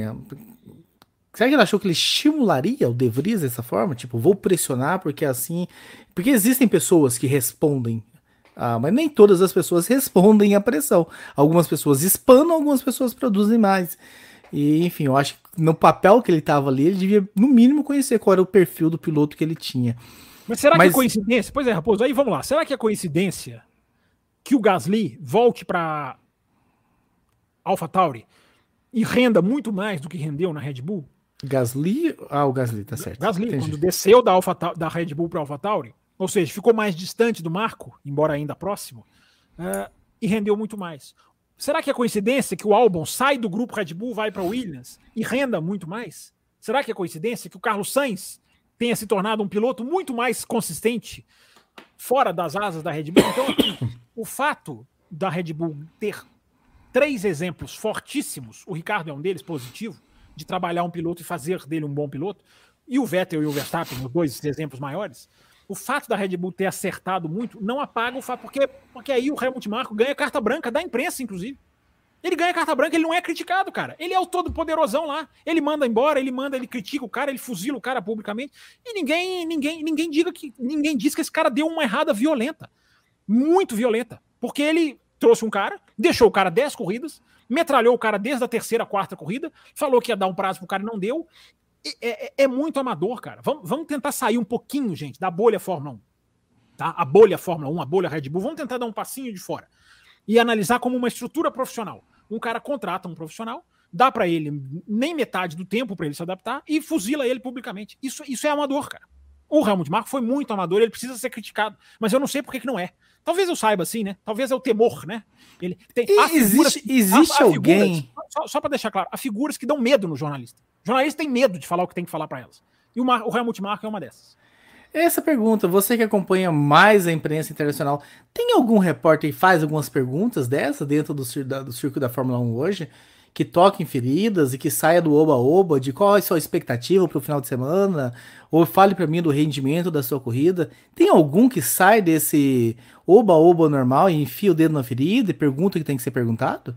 Será que ele achou que ele estimularia o De Vries dessa forma? Tipo, vou pressionar porque assim. Porque existem pessoas que respondem Ah, mas nem todas as pessoas respondem à pressão. Algumas pessoas espanam, algumas pessoas produzem mais. E, enfim, eu acho que no papel que ele estava ali, ele devia, no mínimo, conhecer qual era o perfil do piloto que ele tinha. Mas será mas... que é coincidência? Pois é, Raposo, aí vamos lá. Será que é coincidência que o Gasly volte para AlphaTauri e renda muito mais do que rendeu na Red Bull? Gasly? Ah, o Gasly, tá certo. Gasly, Entendi. quando desceu da, Alpha, da Red Bull para AlphaTauri, ou seja, ficou mais distante do Marco, embora ainda próximo, uh, e rendeu muito mais. Será que é coincidência que o Albon sai do grupo Red Bull, vai para Williams e renda muito mais? Será que é coincidência que o Carlos Sainz tenha se tornado um piloto muito mais consistente fora das asas da Red Bull? Então, assim, o fato da Red Bull ter três exemplos fortíssimos, o Ricardo é um deles, positivo, de trabalhar um piloto e fazer dele um bom piloto, e o Vettel e o Verstappen, os dois exemplos maiores, o fato da Red Bull ter acertado muito não apaga o fato, porque, porque aí o Helmut Marko ganha carta branca da imprensa, inclusive. Ele ganha carta branca, ele não é criticado, cara. Ele é o todo poderosão lá. Ele manda embora, ele manda, ele critica o cara, ele fuzila o cara publicamente. E ninguém, ninguém, ninguém diga que ninguém diz que esse cara deu uma errada violenta, muito violenta, porque ele trouxe um cara, deixou o cara 10 corridas, metralhou o cara desde a terceira, quarta corrida, falou que ia dar um prazo pro cara e não deu, é, é, é, muito amador, cara. Vamos, vamos tentar sair um pouquinho, gente, da bolha Fórmula 1. Tá? A bolha Fórmula 1, a bolha Red Bull. Vamos tentar dar um passinho de fora e analisar como uma estrutura profissional. Um cara contrata um profissional, dá para ele nem metade do tempo para ele se adaptar e fuzila ele publicamente. Isso, isso é amador, cara. O Helmut Marko foi muito amador, ele precisa ser criticado, mas eu não sei por que, que não é. Talvez eu saiba assim, né? Talvez é o temor, né? Ele tem existe, existe há, há alguém. Figuras, só, só para deixar claro, há figuras que dão medo no jornalista. O jornalista tem medo de falar o que tem que falar para elas. E o, o Helmut Marko é uma dessas. Essa pergunta, você que acompanha mais a imprensa internacional, tem algum repórter que faz algumas perguntas dessa dentro do, do circo da Fórmula 1 hoje? Que toque em feridas e que saia do oba-oba de qual é a sua expectativa para o final de semana? Ou fale para mim do rendimento da sua corrida? Tem algum que sai desse oba-oba normal e enfia o dedo na ferida e pergunta o que tem que ser perguntado?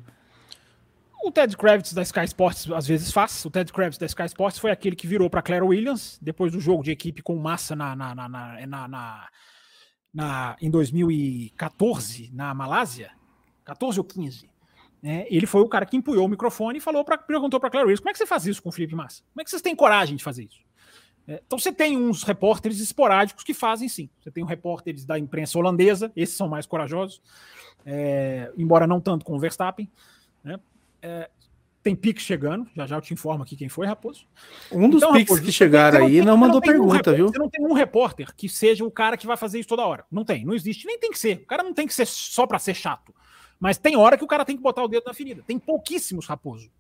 O Ted Kravitz da Sky Sports às vezes faz. O Ted Kravitz da Sky Sports foi aquele que virou para Claire Williams depois do jogo de equipe com massa na, na, na, na, na, na em 2014 na Malásia, 14 ou 15. Né? Ele foi o cara que empunhou o microfone e falou pra, perguntou para Williams como é que você faz isso com o Felipe Massa? Como é que vocês têm coragem de fazer isso? É, então você tem uns repórteres esporádicos que fazem sim. Você tem um repórteres da imprensa holandesa, esses são mais corajosos, é, embora não tanto com o Verstappen. Né? É, tem piques chegando, já já eu te informo aqui quem foi, Raposo. Um dos então, piques Raposo, que chegaram aí não, não mandou não pergunta, um viu? Você não tem um repórter que seja o cara que vai fazer isso toda hora. Não tem, não existe, nem tem que ser. O cara não tem que ser só para ser chato. Mas tem hora que o cara tem que botar o dedo na ferida. Tem pouquíssimos, Raposo.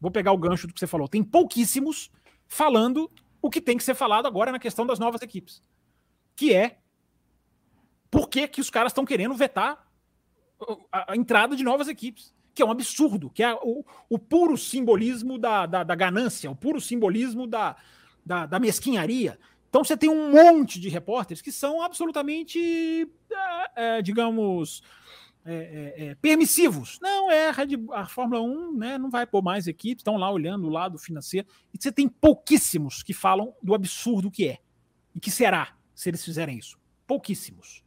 Vou pegar o gancho do que você falou. Tem pouquíssimos falando o que tem que ser falado agora na questão das novas equipes. Que é por que, que os caras estão querendo vetar a, entrada de novas equipes que é um absurdo, que é o, o puro simbolismo da, da, da, ganância, o puro simbolismo da, da, da, mesquinharia. Então você tem um monte de repórteres que são absolutamente, é, é, digamos, é, é, é permissivos. Não, é a, a Fórmula 1 né, não vai pôr mais equipes, estão lá olhando o lado financeiro. E você tem pouquíssimos que falam do absurdo que é e que será se eles fizerem isso. Pouquíssimos.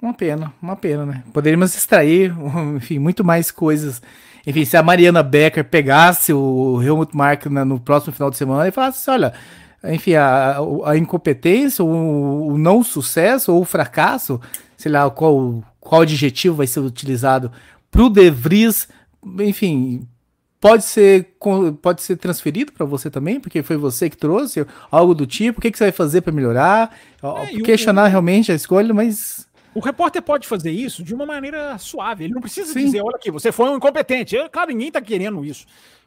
Uma pena, uma pena, né? Poderíamos extrair, enfim, muito mais coisas. Enfim, se a Mariana Becker pegasse o Helmut Mark no próximo final de semana e falasse olha, enfim, a, a incompetência, o, o, não sucesso ou o fracasso, sei lá, qual, qual adjetivo vai ser utilizado para o De Vries, enfim, pode ser pode ser transferido para você também, porque foi você que trouxe algo do tipo. O que, que você vai fazer para melhorar? É, questionar o, realmente a escolha, mas o repórter pode fazer isso de uma maneira suave. Ele não precisa Sim. dizer, olha aqui, você foi um incompetente. Eu, claro, ninguém tá querendo isso.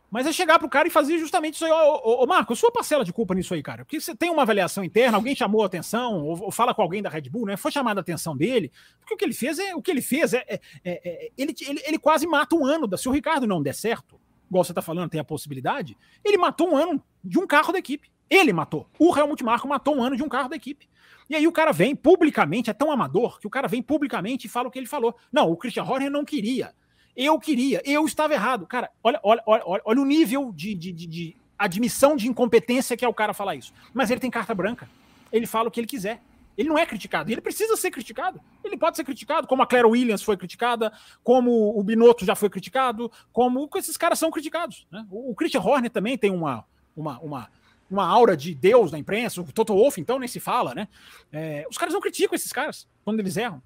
Mas é chegar pro cara e fazer justamente isso aí. Ô, ô, ô Marco, sua parcela de culpa nisso aí, cara. Porque você tem uma avaliação interna, alguém chamou a atenção, ou, ou, fala com alguém da Red Bull, né? Foi chamada a atenção dele. Porque o que ele fez é. O que ele fez é. é, é, é ele, ele, ele quase mata um ano. Se o Ricardo não der certo, igual você tá falando, tem a possibilidade, ele matou um ano de um carro da equipe. Ele matou. O Helmut Marko matou um ano de um carro da equipe. E aí o cara vem publicamente, é tão amador, que o cara vem publicamente e fala o que ele falou. Não, o Christian Horner não queria. Eu queria, eu estava errado. Cara, olha, olha, olha, olha o nível de, de, de, de admissão de incompetência que é o cara falar isso. Mas ele tem carta branca. Ele fala o que ele quiser. Ele não é criticado. Ele precisa ser criticado. Ele pode ser criticado, como a Claire Williams foi criticada, como o Binotto já foi criticado, como esses caras são criticados. Né? O, Christian Horner também tem uma, uma, uma, uma aura de Deus na imprensa. O Toto Wolff, então, nem se fala, né? É, os caras não criticam esses caras quando eles erram.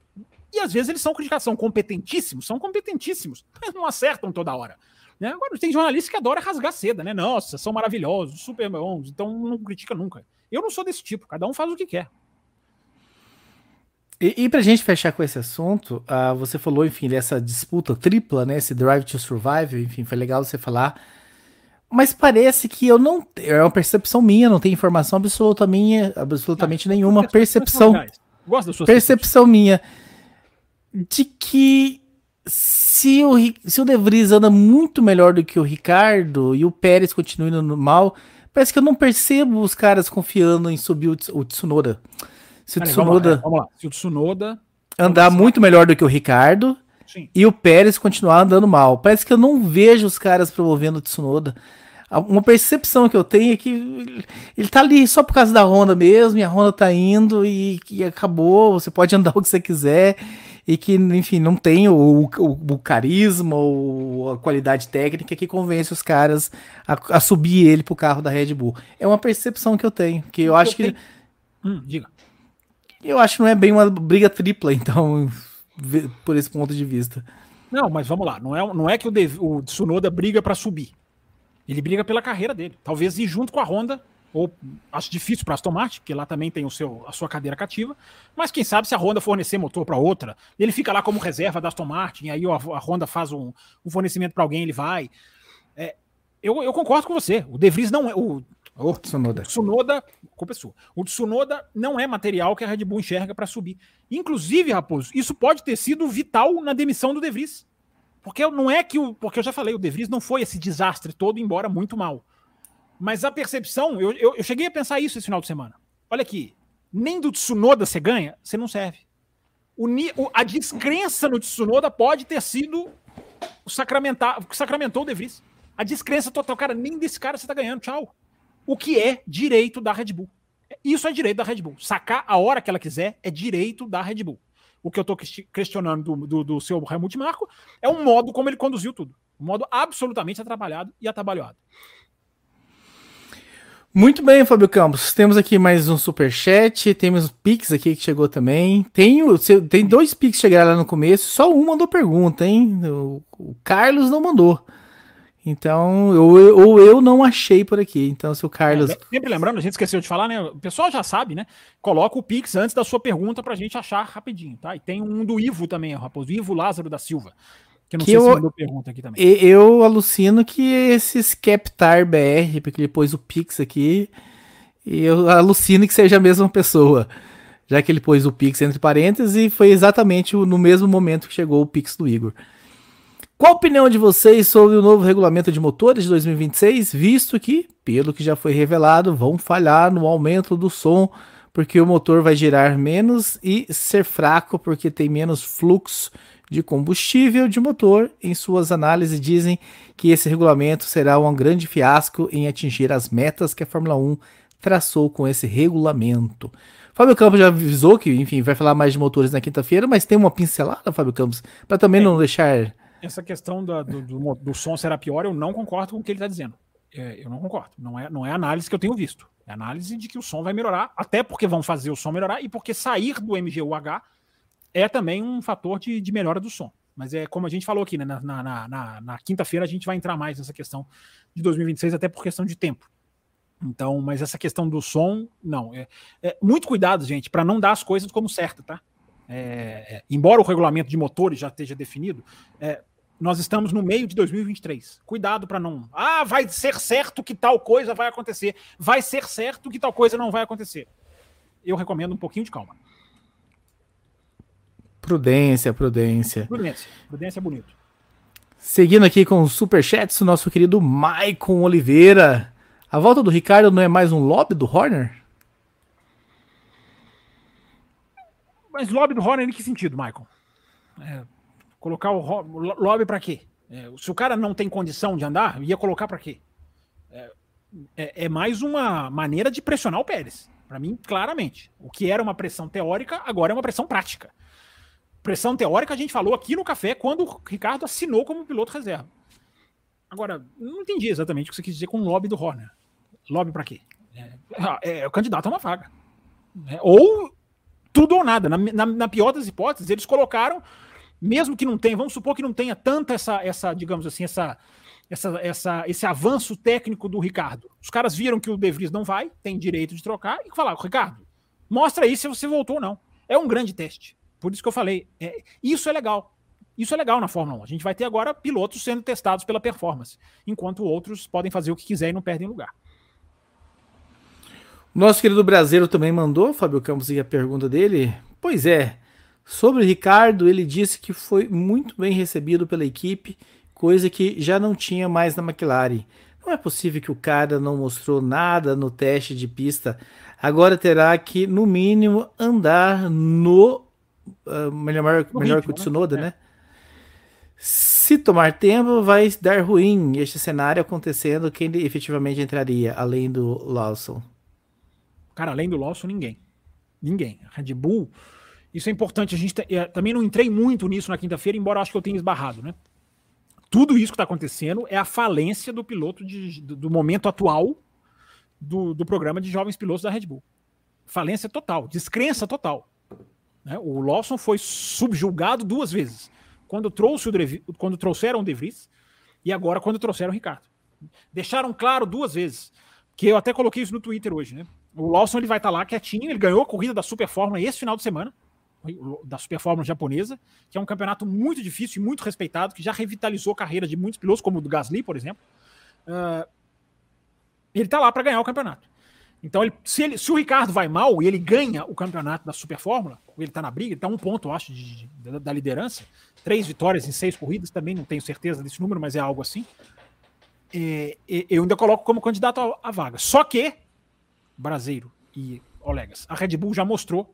E às vezes eles são criticados, são competentíssimos, são competentíssimos, mas não acertam toda hora. Né? Agora, tem jornalista que adora rasgar seda, né? Nossa, são maravilhosos, super bons, então não critica nunca. Eu não sou desse tipo, cada um faz o que quer. E, e pra gente fechar com esse assunto, uh, você falou, enfim, dessa disputa tripla, né? Esse Drive to Survive, enfim, foi legal você falar. Mas parece que eu não. É uma percepção minha, não tem informação absoluta minha, absolutamente não, nenhuma. Percepção. Gosto da sua percepção minha de que se o, se o De Vries anda muito melhor do que o Ricardo e o Pérez continua indo mal, parece que eu não percebo os caras confiando em subir o, o Tsunoda. Se o Tsunoda, vamos lá, vamos lá. Se o Tsunoda andar muito melhor do que o Ricardo Sim. e o Pérez continuar andando mal, parece que eu não vejo os caras promovendo o Tsunoda. Uma percepção que eu tenho é que ele tá ali só por causa da Honda mesmo, e a Honda tá indo e, e acabou, você pode andar o que você quiser e que, enfim, não tem o, o, o carisma ou a qualidade técnica que convence os caras a, a, subir ele pro carro da Red Bull. É uma percepção que eu tenho, que eu acho que. Hum, diga. Eu acho que não é bem uma briga tripla, então, por esse ponto de vista. Não, mas vamos lá. Não é, não é que o, o Tsunoda briga para subir. Ele briga pela carreira dele. Talvez ir junto com a Honda ou acho difícil para Aston Martin, porque lá também tem o seu, a sua cadeira cativa, mas quem sabe se a Honda fornecer motor para outra, ele fica lá como reserva da Aston Martin, aí a, a Honda faz um, um fornecimento para alguém, ele vai. É, eu, eu, concordo com você, o De Vries não é. O, o Tsunoda. O Tsunoda, culpa é sua. O Tsunoda não é material que a Red Bull enxerga para subir. Inclusive, Raposo, isso pode ter sido vital na demissão do De Vries. Porque não é que o. Porque eu já falei, o De Vries não foi esse desastre todo, embora muito mal. Mas a percepção, eu, eu, eu, cheguei a pensar isso esse final de semana. Olha aqui, nem do Tsunoda você ganha, você não serve. O, o, a descrença no Tsunoda pode ter sido o, sacramentar, o que sacramentou o De Vries. A descrença total, cara, nem desse cara você tá ganhando, tchau. O que é direito da Red Bull. Isso é direito da Red Bull. Sacar a hora que ela quiser é direito da Red Bull. O que eu tô questionando do, do, do seu Helmut Marco é o modo como ele conduziu tudo. Um modo absolutamente atrapalhado e atabalhoado. Muito bem, Fábio Campos. Temos aqui mais um super chat, temos Pix aqui que chegou também. Tem, tem dois Pix chegaram lá no começo, só um mandou pergunta, hein? O, o Carlos não mandou. Então, ou eu, eu, eu, não achei por aqui. Então, se o Carlos. É, sempre lembrando, a gente esqueceu de falar, né? O pessoal já sabe, né? Coloca o Pix antes da sua pergunta pra gente achar rapidinho, tá? E tem um do Ivo também, Raposo. Ivo Lázaro da Silva. Que, não que eu, se pergunta aqui também. Eu alucino que esses Captar BR, porque ele pôs o Pix aqui, e eu alucino que seja a mesma pessoa. Já que ele pôs o Pix entre parênteses e foi exatamente no mesmo momento que chegou o Pix do Igor. Qual a opinião de vocês sobre o novo regulamento de motores de 2026, visto que, pelo que já foi revelado, vão falhar no aumento do som, porque o motor vai girar menos e ser fraco porque tem menos fluxo de combustível de motor. Em suas análises, dizem que esse regulamento será um grande fiasco em atingir as metas que a Fórmula 1 traçou com esse regulamento. Fábio Campos já avisou que, enfim, vai falar mais de motores na quinta-feira, mas tem uma pincelada, Fábio Campos, para também é, não deixar. Essa questão do, do, do, som será pior, eu não concordo com o que ele está dizendo. É, eu não concordo. Não é, não é análise que eu tenho visto. É análise de que o som vai melhorar, até porque vão fazer o som melhorar e porque sair do MGUH é também um fator de, de melhora do som. Mas é como a gente falou aqui, né? Na, na, na, na quinta-feira a gente vai entrar mais nessa questão de 2026, até por questão de tempo. Então, mas essa questão do som, não. É, é muito cuidado, gente, para não dar as coisas como certo, tá? É, é, embora o regulamento de motores já esteja definido, é, nós estamos no meio de 2023. Cuidado para não. Ah, vai ser certo que tal coisa vai acontecer. Vai ser certo que tal coisa não vai acontecer. Eu recomendo um pouquinho de calma. Prudência, prudência. Prudência, prudência é bonito. Seguindo aqui com os superchats, o nosso querido Maicon Oliveira. A volta do Ricardo não é mais um lobby do Horner? Mas lobby do Horner em que sentido, Maicon? É, colocar o lobby para quê? É, se o cara não tem condição de andar, ia colocar para quê? É, é, é, mais uma maneira de pressionar o Pérez Para mim, claramente. O que era uma pressão teórica, agora é uma pressão prática. Pressão teórica a gente falou aqui no café quando o Ricardo assinou como piloto reserva. Agora, não entendi exatamente o que você quis dizer com o lobby do Horner. Lobby para quê? É, é, é, o candidato a uma vaga. É, ou tudo ou nada. Na, na, na, pior das hipóteses, eles colocaram, mesmo que não tenha, vamos supor que não tenha tanta essa, essa digamos assim, essa, essa, essa, esse avanço técnico do Ricardo. Os caras viram que o De Vries não vai, tem direito de trocar, e falaram, Ricardo, mostra aí se você voltou ou não. É um grande teste. Por isso que eu falei, é, isso é legal. Isso é legal na Fórmula 1. A gente vai ter agora pilotos sendo testados pela performance, enquanto outros podem fazer o que quiser e não perdem lugar. Nosso querido brasileiro também mandou, Fábio Campos, e a pergunta dele. Pois é, sobre o Ricardo, ele disse que foi muito bem recebido pela equipe, coisa que já não tinha mais na McLaren. Não é possível que o cara não mostrou nada no teste de pista. Agora terá que, no mínimo, andar no uh, melhor, no melhor ritmo, que o Tsunoda, né? né? Se tomar tempo, vai dar ruim este cenário acontecendo. Quem efetivamente entraria, além do Lawson? Cara, além do Lawson, ninguém. Ninguém. Red Bull. Isso é importante. A gente é, também não entrei muito nisso na quinta-feira, embora eu acho que eu tenha esbarrado, né? Tudo isso que está acontecendo é a falência do piloto de, do, do, momento atual do, do programa de jovens pilotos da Red Bull. Falência total, descrença total. Né? O Lawson foi subjulgado duas vezes. Quando, trouxe o De, quando trouxeram o De Vries e agora quando trouxeram o Ricardo. Deixaram claro duas vezes, que eu até coloquei isso no Twitter hoje, né? O Lawson ele vai estar tá lá quietinho, ele ganhou a corrida da Super Fórmula esse final de semana, da Super Fórmula japonesa, que é um campeonato muito difícil e muito respeitado, que já revitalizou a carreira de muitos pilotos, como o do Gasly, por exemplo. Uh, ele está lá para ganhar o campeonato. Então, ele, se, ele, se, o Ricardo vai mal e ele ganha o campeonato da Super Fórmula, ele está na briga, ele está um ponto, eu acho, de, de, da liderança. Três vitórias em seis corridas, também não tenho certeza desse número, mas é algo assim. É, eu ainda coloco como candidato à vaga. Só que Braseiro e Olegas. A Red Bull já mostrou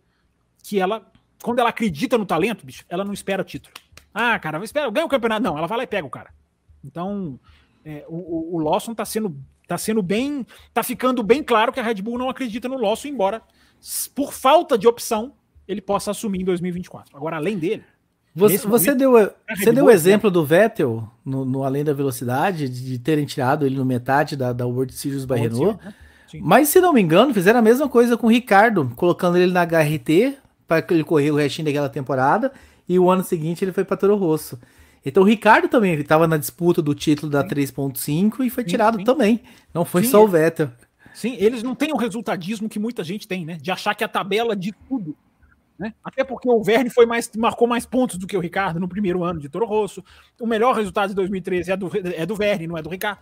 que ela, quando ela acredita no talento, bicho, ela não espera título. Ah, cara, espera, ganha o campeonato. Não, ela vai lá e pega o cara. Então, é, o, o Lawson tá sendo, tá sendo bem. tá ficando bem claro que a Red Bull não acredita no Lawson, embora, por falta de opção, ele possa assumir em 2024. Agora, além dele. Você, você momento, deu, você deu o exemplo do Vettel no, no, Além da Velocidade, de, terem tirado ele no metade da, da World Series by Renault. Né? Mas se não me engano, fizeram a mesma coisa com o Ricardo, colocando ele na HRT para ele correr o restinho daquela temporada e o ano seguinte ele foi para Toro Rosso. Então o Ricardo também estava na disputa do título da 3.5 e foi sim, tirado sim. também. Não foi sim, só o Vettel. Sim, eles não têm o resultadismo que muita gente tem, né? De achar que a tabela de tudo. Né? Até porque o Verne foi mais, marcou mais pontos do que o Ricardo no primeiro ano de Toro Rosso. O melhor resultado de 2013 é do, é do Verne, não é do Ricardo.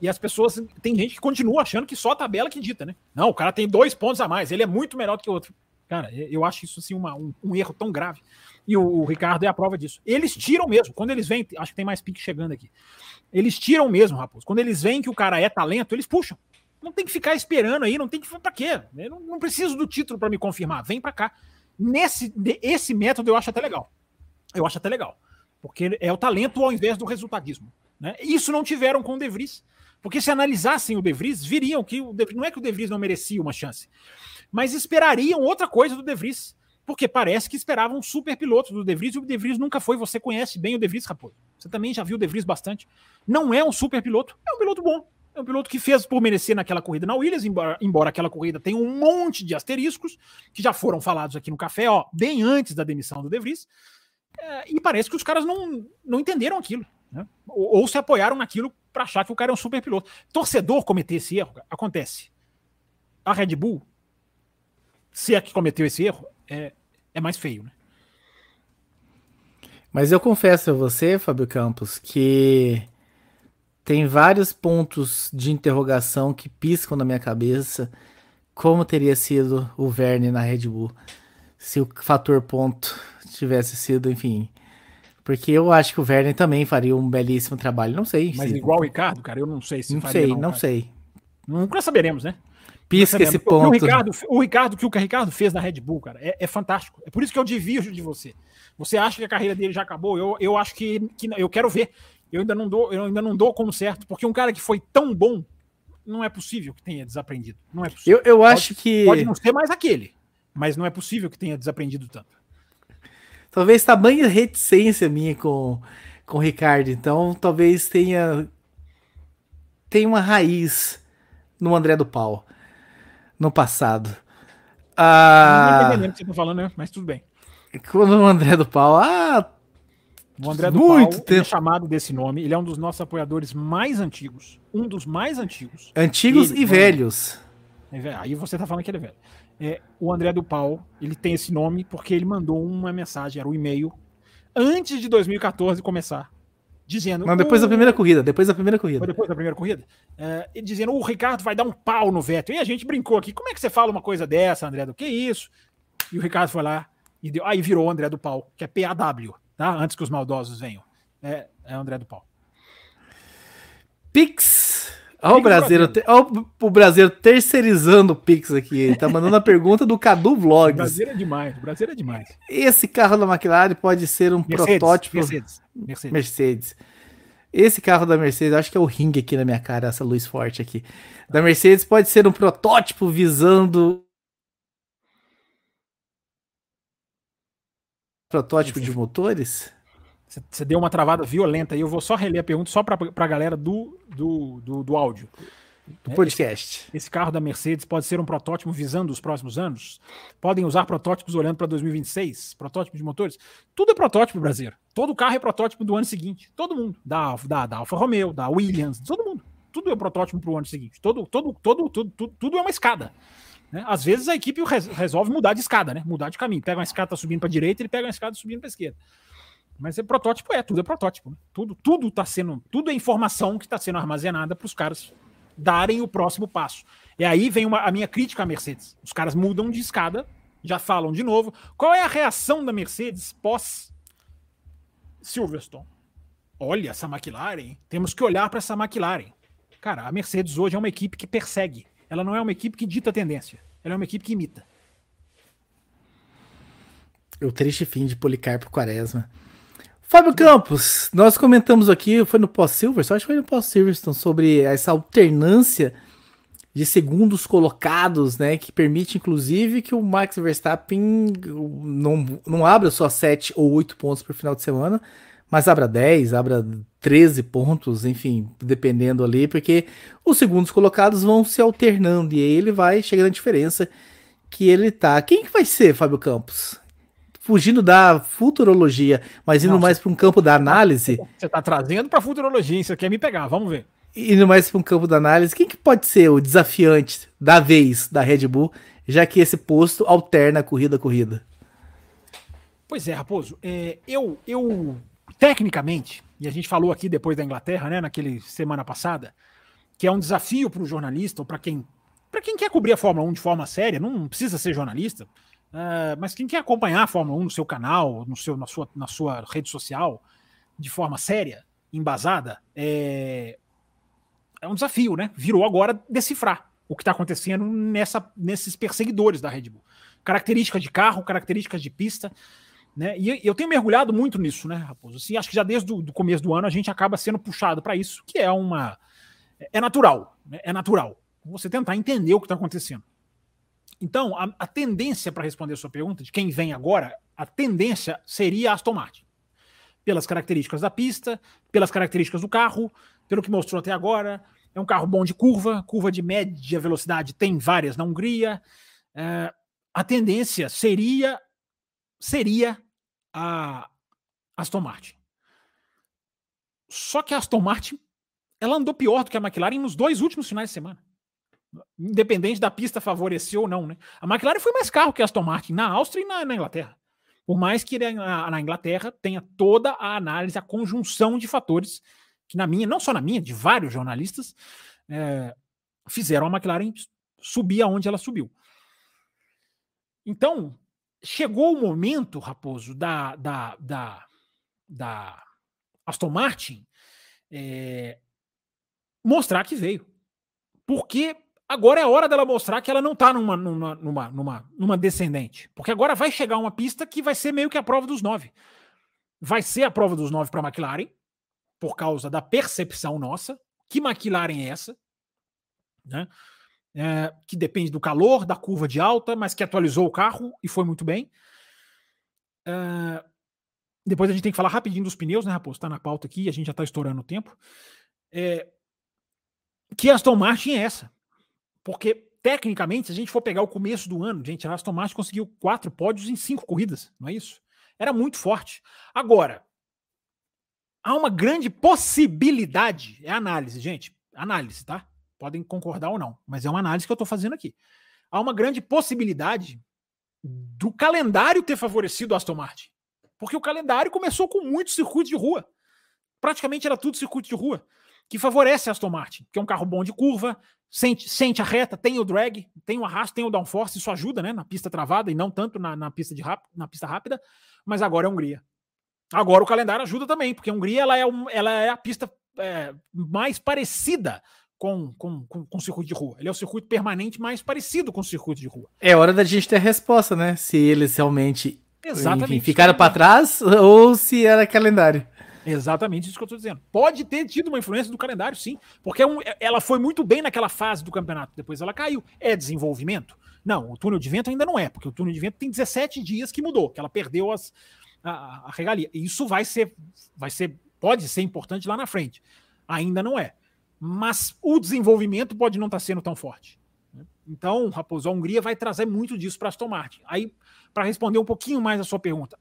E as pessoas, tem gente que continua achando que só a tabela que dita, né? Não, o cara tem dois pontos a mais, ele é muito melhor do que o outro. Cara, eu acho isso assim uma, um, um, erro tão grave. E o, Ricardo é a prova disso. Eles tiram mesmo, quando eles vêm, acho que tem mais pique chegando aqui. Eles tiram mesmo, Raposo. Quando eles veem que o cara é talento, eles puxam. Não tem que ficar esperando aí, não tem que. Pra quê? Eu não, não preciso do título para me confirmar. Vem para cá. Nesse esse método eu acho até legal. Eu acho até legal. Porque é o talento ao invés do resultadismo. Né? Isso não tiveram com o De Vries. Porque se analisassem o De Vries, viriam que o De, não é que o De Vries não merecia uma chance, mas esperariam outra coisa do De Vries, porque parece que esperavam um super piloto do De Vries, e o De Vries nunca foi, você conhece bem o De Vries, Raposo. Você também já viu o De Vries bastante. Não é um super piloto, é um piloto bom. É um piloto que fez por merecer naquela corrida na Williams, embora, embora aquela corrida tenha um monte de asteriscos, que já foram falados aqui no café, ó, bem antes da demissão do De Vries. É, e parece que os caras não, não entenderam aquilo. Né? Ou, ou, se apoiaram naquilo para achar que o cara é um super piloto. Torcedor cometer esse erro, acontece. A Red Bull, se é que cometeu esse erro, é, é mais feio, né? Mas eu confesso a você, Fábio Campos, que tem vários pontos de interrogação que piscam na minha cabeça. Como teria sido o Verne na Red Bull se o fator ponto tivesse sido, enfim, porque eu acho que o Werner também faria um belíssimo trabalho. Não sei. Mas se... igual o Ricardo, cara, eu não sei se não faria. Sei, não, não sei. Nunca saberemos, né? Pisca esse ponto. O, Ricardo, o Ricardo, que o Ricardo fez na Red Bull, cara, é, é, fantástico. É por isso que eu divido de você. Você acha que a carreira dele já acabou? Eu, eu acho que, que eu quero ver. Eu ainda não dou, eu ainda não dou como certo, porque um cara que foi tão bom não é possível que tenha desaprendido. Não é possível. Eu, eu acho que. Pode não ser mais aquele, mas não é possível que tenha desaprendido tanto. Talvez tamanha reticência minha com, com o Ricardo. Então, talvez tenha. Tem uma raiz no André do Pau. No passado. Ah, não entendendo o que você tá falando, né? Mas tudo bem. Quando o André do Pau. Ah, o André do Muito Pau é chamado desse nome. Ele é um dos nossos apoiadores mais antigos. Um dos mais antigos. Antigos ele, e velhos. É, aí você tá falando que ele é velho. É, o André do Pau, ele tem esse nome porque ele mandou uma mensagem, era um e-mail, antes de 2014 começar. Dizendo. Não, depois da primeira corrida. Depois da primeira corrida. Depois da primeira corrida. É, dizendo, o Ricardo vai dar um pau no Vettel. E a gente brincou aqui. Como é que você fala uma coisa dessa, André? Do que isso? E o Ricardo foi lá e deu. Aí virou o André do Pau, que é PAW tá? Antes que os maldosos venham. É, é André do Pau. Pix. Olha o brasileiro, olha o brasileiro terceirizando o Pix aqui. Ele tá mandando a pergunta do Cadu Vlogs. O Brasil é demais, o Brasil é demais. Esse carro da McLaren pode ser um Mercedes, protótipo. Mercedes, Mercedes. Mercedes. Esse carro da Mercedes, acho que é o ringue aqui na minha cara, essa luz forte aqui. Da Mercedes pode ser um protótipo visando protótipo de motores? Você deu uma travada violenta aí. Eu vou só reler a pergunta só para a galera do, do, do, do áudio. Do podcast. Esse, esse, carro da Mercedes pode ser um protótipo visando os próximos anos? Podem usar protótipos olhando para 2026? Protótipo de motores? Tudo é protótipo brasileiro. Todo carro é protótipo do ano seguinte. Todo mundo. Da, da, da Alfa Romeo, da Williams, todo mundo. Tudo é protótipo para o ano seguinte. Todo, todo, todo, todo, tudo, tudo é uma escada. Né? Às vezes a equipe resolve mudar de escada, né? Mudar de caminho. Pega uma escada tá subindo para direita, ele pega uma escada subindo para esquerda. Mas é protótipo, é, tudo é protótipo. Né? Tudo, tudo tá sendo, tudo é informação que está sendo armazenada para os caras darem o próximo passo. E aí vem uma, a minha crítica à Mercedes. Os caras mudam de escada, já falam de novo. Qual é a reação da Mercedes pós Silverstone? Olha essa McLaren, temos que olhar para essa McLaren. Cara, a Mercedes hoje é uma equipe que persegue. Ela não é uma equipe que dita tendência. Ela é uma equipe que imita. O triste fim de Policarpo Quaresma. Fábio Campos, nós comentamos aqui, foi no pós-Silverstone, acho que foi no pós-Silverstone, sobre essa alternância de segundos colocados, né, que permite inclusive que o Max Verstappen não, não abra só 7 ou 8 pontos por final de semana, mas abra 10, abra 13 pontos, enfim, dependendo ali, porque os segundos colocados vão se alternando e aí ele vai chegando a diferença que ele tá. Quem que vai ser, Fábio Campos? Fugindo da futurologia, mas indo Não, mais para um campo da análise. Você tá trazendo para futurologia, você quer me pegar, vamos ver. Indo mais para um campo da análise, quem que pode ser o desafiante da vez da Red Bull, já que esse posto alterna corrida a corrida? Pois é, Raposo, é, eu, eu tecnicamente, e a gente falou aqui depois da Inglaterra, né, naquele semana passada, que é um desafio para o jornalista ou para quem para quem quer cobrir a Fórmula 1 de forma séria, não precisa ser jornalista, uh, mas quem quer acompanhar a Fórmula 1 no seu canal, no seu, na, sua, na sua rede social, de forma séria, embasada, é, é um desafio, né? Virou agora decifrar o que está acontecendo nessa, nesses perseguidores da Red Bull. Características de carro, características de pista. Né? E eu tenho mergulhado muito nisso, né, Raposo? Assim, acho que já desde o começo do ano a gente acaba sendo puxado para isso, que é uma. É natural, né? é natural. Você tentar entender o que está acontecendo. Então, a, a tendência para responder a sua pergunta, de quem vem agora, a tendência seria Aston Martin. Pelas características da pista, pelas características do carro, pelo que mostrou até agora. É um carro bom de curva, curva de média velocidade tem várias na Hungria. É, a tendência seria seria a Aston Martin. Só que a Aston Martin ela andou pior do que a McLaren nos dois últimos finais de semana. Independente da pista favorecer ou não, né? A McLaren foi mais carro que a Aston Martin na Áustria e na, na Inglaterra. Por mais que na, na, Inglaterra tenha toda a análise, a conjunção de fatores que na minha, não só na minha, de vários jornalistas, é, fizeram a McLaren subir aonde ela subiu. Então, chegou o momento, Raposo, da, da, da, da Aston Martin é, mostrar que veio. Porque agora é a hora dela mostrar que ela não está numa, numa, numa, numa, numa descendente. Porque agora vai chegar uma pista que vai ser meio que a prova dos nove. Vai ser a prova dos nove para a McLaren, por causa da percepção nossa. Que McLaren é essa? né? É, que depende do calor, da curva de alta, mas que atualizou o carro e foi muito bem. É, depois a gente tem que falar rapidinho dos pneus, né, Raposo? Está na pauta aqui, a gente já está estourando o tempo. É, que Aston Martin é essa? Porque, tecnicamente, se a gente for pegar o começo do ano, gente, a Aston Martin conseguiu quatro pódios em cinco corridas, não é isso? Era muito forte. Agora, há uma grande possibilidade, é análise, gente, análise, tá? Podem concordar ou não, mas é uma análise que eu estou fazendo aqui. Há uma grande possibilidade do calendário ter favorecido a Aston Martin. Porque o calendário começou com muitos circuitos de rua. Praticamente era tudo circuito de rua que favorece a Aston Martin, que é um carro bom de curva, sente, sente a reta, tem o drag, tem o arrasto, tem o downforce, isso ajuda né, na pista travada e não tanto na, na pista, de rap, na pista rápida, mas agora é Hungria. Agora o calendário ajuda também, porque a Hungria ela é, um, ela é a pista é, mais parecida com, com, com, com, o circuito de rua. Ele é o circuito permanente mais parecido com o circuito de rua. É hora da gente ter a resposta, né? Se eles realmente enfim, ficaram para trás ou se era calendário. Exatamente isso que eu estou dizendo. Pode ter tido uma influência do calendário, sim, porque é um, é, ela foi muito bem naquela fase do campeonato, depois ela caiu. É desenvolvimento? Não, o túnel de vento ainda não é, porque o túnel de vento tem 17 dias que mudou, que ela perdeu as, a, a regalia. Isso vai ser, vai ser, pode ser importante lá na frente. Ainda não é. Mas o desenvolvimento pode não estar tá sendo tão forte. Então, Raposo, a Hungria vai trazer muito disso para Aston Martin. Aí, para responder um pouquinho mais a sua pergunta,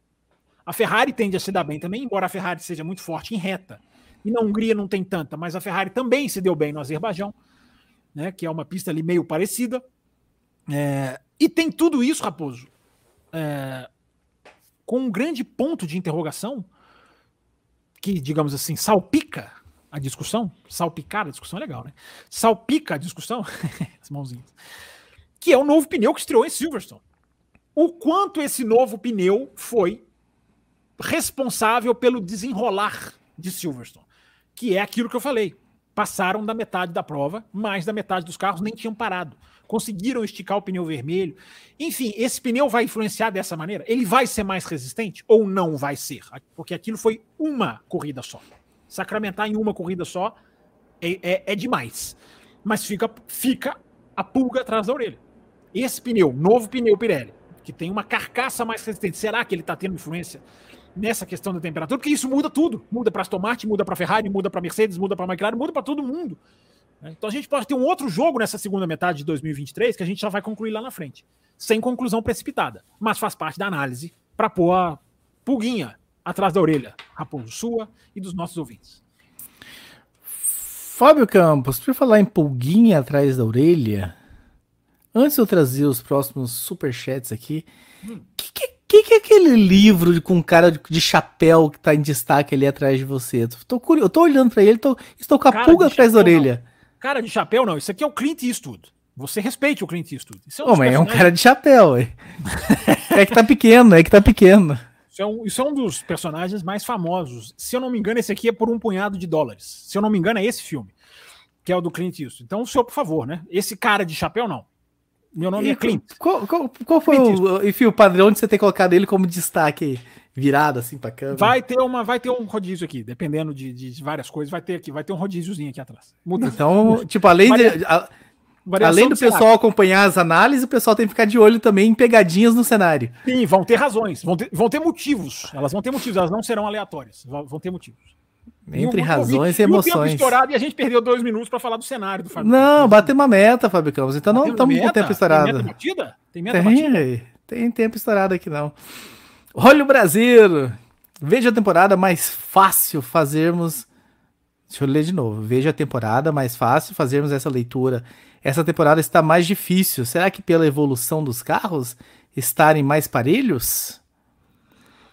a Ferrari tende a se dar bem também, embora a Ferrari seja muito forte em reta. E na Hungria não tem tanta, mas a Ferrari também se deu bem no Azerbaijão, né, que é uma pista ali meio parecida. É, e tem tudo isso, Raposo, é, com um grande ponto de interrogação que, digamos assim, salpica a discussão. Salpicar a discussão é legal, né? Salpica a discussão, as mãozinhas, que é o novo pneu que estreou em Silverstone. O quanto esse novo pneu foi responsável pelo desenrolar de Silverstone, que é aquilo que eu falei. Passaram da metade da prova, mais da metade dos carros nem tinham parado. Conseguiram esticar o pneu vermelho. Enfim, esse pneu vai influenciar dessa maneira? Ele vai ser mais resistente ou não vai ser? Porque aquilo foi uma corrida só. Sacramentar em uma corrida só é, é, é demais. Mas fica, fica a pulga atrás da orelha. Esse pneu, novo pneu Pirelli, que tem uma carcaça mais resistente, será que ele está tendo influência nessa questão da temperatura, porque isso muda tudo. Muda para Aston Martin, muda para Ferrari, muda para Mercedes, muda para McLaren, muda para todo mundo. Né? Então a gente pode ter um outro jogo nessa segunda metade de 2023 que a gente já vai concluir lá na frente, sem conclusão precipitada, mas faz parte da análise para pôr a pulguinha atrás da orelha, Raposo sua e dos nossos ouvintes. Fábio Campos, por falar em pulguinha atrás da orelha, antes de eu trazer os próximos superchats aqui, hum. Que, que é aquele livro com um cara de, de, chapéu que tá em destaque ali atrás de você? Tô curioso, eu tô olhando para ele, tô, estou com a cara pulga atrás da orelha. Não. Cara de chapéu, não. Isso aqui é o Clint Eastwood. Você respeite o Clint Eastwood. Isso é um, mas é um cara de chapéu. É. é que tá pequeno, é que tá pequeno. Isso é, um, isso é um dos personagens mais famosos. Se eu não me engano, esse aqui é por um punhado de dólares. Se eu não me engano, é esse filme, que é o do Clint Eastwood. Então, o senhor, por favor, né? Esse cara de chapéu, não. Meu nome e é Clint. Qual, qual, qual foi o, enfim, o padrão de você ter colocado ele como destaque virado assim para câmera? Vai ter uma, vai ter um rodízio aqui, dependendo de, de, várias coisas, vai ter aqui, vai ter um rodíziozinho aqui atrás. Muda. Então, tipo, além de, a, além do pessoal cenário. acompanhar as análises, o pessoal tem que ficar de olho também em pegadinhas no cenário. Sim, vão ter razões, vão ter, vão ter motivos. Elas vão ter motivos, elas não serão aleatórias, vão ter motivos. Entre e razões e emoções. E estourado e a gente perdeu dois minutos para falar do cenário do Fábio Não, bateu uma meta, Fábio Campos. Então não estamos com tempo estourado. Tem meta batida? Tem meta tem, batida? Tem tempo estourado aqui não. Olha o Brasil! Veja a temporada mais fácil fazermos. Deixa eu ler de novo. Veja a temporada mais fácil fazermos essa leitura. Essa temporada está mais difícil. Será que pela evolução dos carros estarem mais parelhos?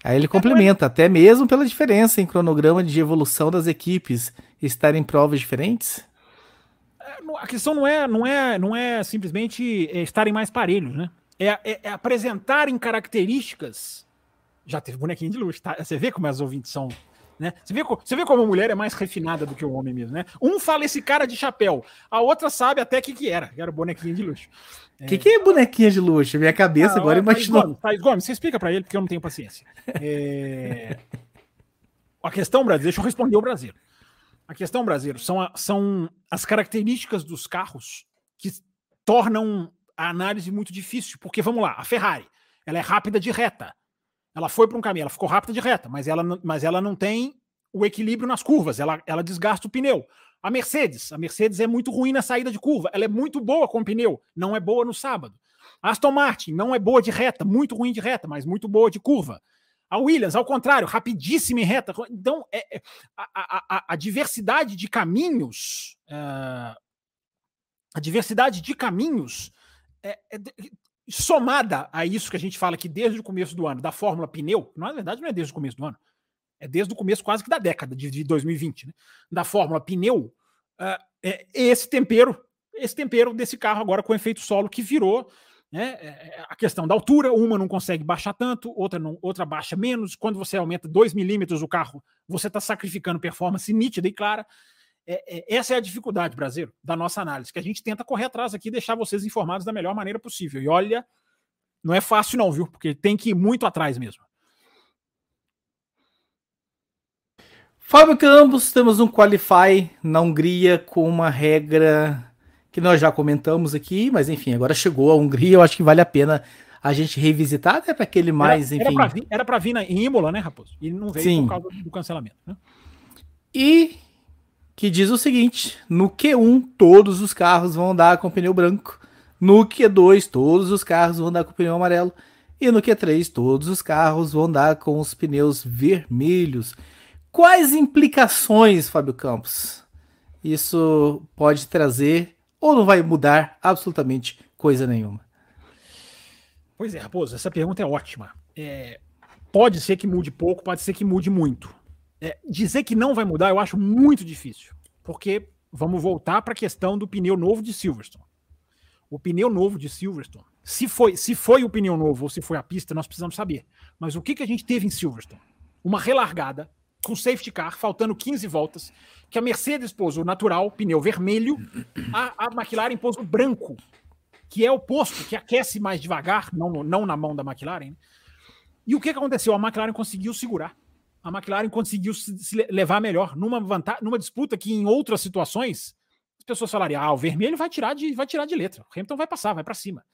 Aí ele complementa, até mesmo pela diferença em cronograma de evolução das equipes estar em provas diferentes? É, a questão não é, não é, não é simplesmente é, estarem mais parelhos, né? É, é, é, apresentarem características. Já teve bonequinho de luxo, tá? Você vê como as ouvintes são. Né? Você, vê, você vê como a mulher é mais refinada do que o homem mesmo, né? Um fala esse cara de chapéu, a outra sabe até o que, que era, que era bonequinho de luxo. O que, que é bonequinha de luxo? Minha cabeça ah, agora imaginou. Gomes, Thaís Gomes, você explica para ele, porque eu não tenho paciência. É... A questão, Brasil, deixa eu responder o Brasil. A questão, Brasil, são, a, são as características dos carros que tornam a análise muito difícil. Porque, vamos lá, a Ferrari, ela é rápida de reta. Ela foi para um caminho, ela ficou rápida de reta, mas ela, mas ela não tem o equilíbrio nas curvas, ela, ela desgasta o pneu. A Mercedes, a Mercedes é muito ruim na saída de curva, ela é muito boa com pneu, não é boa no sábado. A Aston Martin não é boa de reta, muito ruim de reta, mas muito boa de curva. A Williams, ao contrário, rapidíssima em reta. Então, é, é a, a, a, diversidade de caminhos, uh, a diversidade de caminhos é, é, somada a isso que a gente fala aqui desde o começo do ano, da fórmula pneu, na verdade não é desde o começo do ano, é desde o começo quase que da década de, de 2020, né? da fórmula pneu, uh, é esse tempero, esse tempero desse carro agora com efeito solo que virou né, é, é, a questão da altura, uma não consegue baixar tanto, outra, não, outra baixa menos. Quando você aumenta 2 milímetros o carro, você está sacrificando performance nítida e clara. É, é, essa é a dificuldade, Brasil, da nossa análise, que a gente tenta correr atrás aqui e deixar vocês informados da melhor maneira possível. E olha, não é fácil, não, viu? Porque tem que ir muito atrás mesmo. Fábio Campos, temos um Qualify na Hungria com uma regra que nós já comentamos aqui, mas enfim, agora chegou a Hungria, eu acho que vale a pena a gente revisitar, até para aquele mais, era, enfim. Era para vir, vir na, em Imola, né, Raposo? E não veio Sim. por causa do cancelamento. Né? E que diz o seguinte: no Q1, todos os carros vão andar com pneu branco. No Q2, todos os carros vão andar com pneu amarelo. E no Q3, todos os carros vão andar com os pneus vermelhos. Quais implicações, Fábio Campos, isso pode trazer ou não vai mudar absolutamente coisa nenhuma? Pois é, Raposo, essa pergunta é ótima. É, pode ser que mude pouco, pode ser que mude muito. É, dizer que não vai mudar eu acho muito difícil, porque vamos voltar para a questão do pneu novo de Silverstone. O pneu novo de Silverstone, se foi, se foi o pneu novo ou se foi a pista, nós precisamos saber. Mas o que, que a gente teve em Silverstone? Uma relargada com safety car, faltando 15 voltas, que a Mercedes pôs o natural, pneu vermelho, a, a McLaren pôs o branco, que é o posto, que aquece mais devagar, não, não na mão da McLaren. E o que, que aconteceu? A McLaren conseguiu segurar. A McLaren conseguiu se, se levar melhor numa, vantagem, numa disputa que em outras situações as pessoas falariam: ah, o vermelho vai tirar de, vai tirar de letra, o Hamilton vai passar, vai para cima.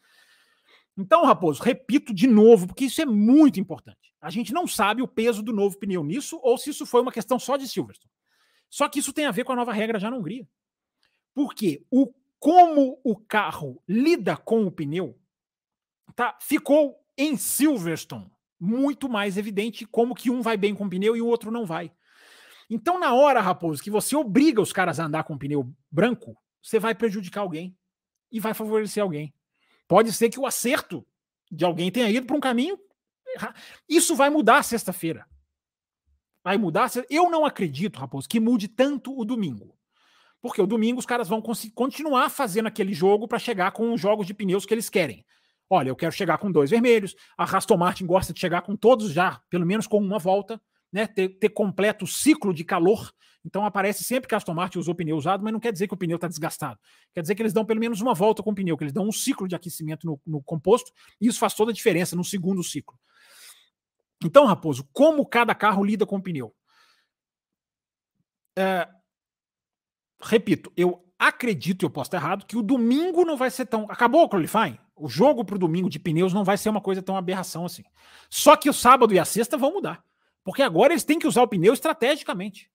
Então, Raposo, repito de novo, porque isso é muito importante. A gente não sabe o peso do novo pneu nisso ou se isso foi uma questão só de Silverstone. Só que isso tem a ver com a nova regra já na Hungria. Porque o como o carro lida com o pneu tá, ficou em Silverstone muito mais evidente como que um vai bem com o pneu e o outro não vai. Então, na hora, Raposo, que você obriga os caras a andar com pneu branco, você vai prejudicar alguém e vai favorecer alguém. Pode ser que o acerto de alguém tenha ido para um caminho. Isso vai mudar sexta-feira. Vai mudar. Eu não acredito, Raposo, que mude tanto o domingo. Porque o domingo os caras vão continuar fazendo aquele jogo para chegar com os jogos de pneus que eles querem. Olha, eu quero chegar com dois vermelhos. A Aston Martin gosta de chegar com todos já, pelo menos com uma volta, né? Ter, ter completo o ciclo de calor. Então aparece sempre que a Aston Martin usou pneu usado, mas não quer dizer que o pneu está desgastado. Quer dizer que eles dão pelo menos uma volta com o pneu, que eles dão um ciclo de aquecimento no, no composto, e isso faz toda a diferença no segundo ciclo. Então, Raposo, como cada carro lida com o pneu? É, repito, eu acredito, eu posso estar errado, que o domingo não vai ser tão. Acabou o qualifying? O jogo para o domingo de pneus não vai ser uma coisa tão aberração assim. Só que o sábado e a sexta vão mudar. Porque agora eles têm que usar o pneu estrategicamente.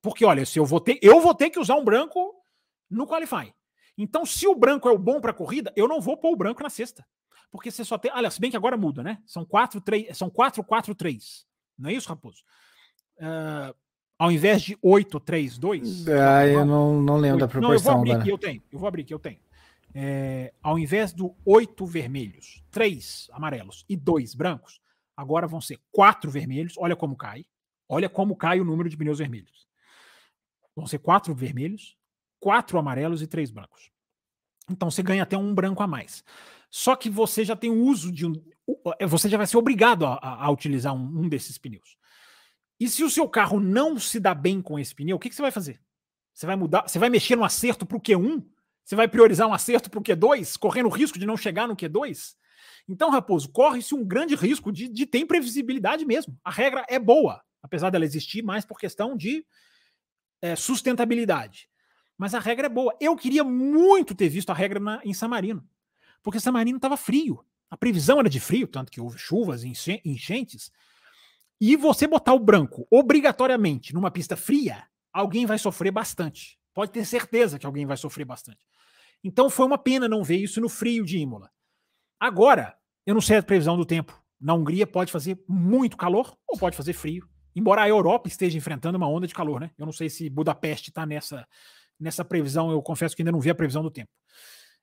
Porque, olha, se eu vou ter, eu vou ter que usar um branco no qualify. Então, se o branco é o bom para corrida, eu não vou pôr o branco na sexta. Porque você só tem. Olha, se bem que agora muda, né? São 4, 3, são 4, 4, 3. Não é isso, Raposo? Uh, ao invés de 8, 3, 2. Ah, eu não, não lembro 8, da proporção. Não, eu vou abrir aqui, eu tenho. Eu vou abrir aqui, eu tenho. É, ao invés do 8 vermelhos, 3 amarelos e 2 brancos, agora vão ser 4 vermelhos. Olha como cai. Olha como cai o número de pneus vermelhos. Vão ser quatro vermelhos, quatro amarelos e três brancos. Então você ganha até um branco a mais. Só que você já tem o uso de um. É, você já vai ser obrigado a, a utilizar um, um, desses pneus. E se o seu carro não se dá bem com esse pneu, o que, que você vai fazer? Você vai mudar, você vai mexer no acerto para o Q1? Você vai priorizar um acerto para o Q2, correndo o risco de não chegar no Q2? Então, Raposo, corre-se um grande risco de, de ter imprevisibilidade mesmo. A regra é boa, apesar dela existir mais por questão de é, sustentabilidade. Mas a regra é boa. Eu queria muito ter visto a regra na, em San Marino, porque San Marino estava frio. A previsão era de frio, tanto que houve chuvas e enchentes. E você botar o branco obrigatoriamente numa pista fria, alguém vai sofrer bastante. Pode ter certeza que alguém vai sofrer bastante. Então foi uma pena não ver isso no frio de Imola. Agora, eu não sei a previsão do tempo. Na Hungria pode fazer muito calor ou pode fazer frio. Embora a Europa esteja enfrentando uma onda de calor, né? Eu não sei se Budapeste está nessa, nessa previsão, eu confesso que ainda não vi a previsão do tempo.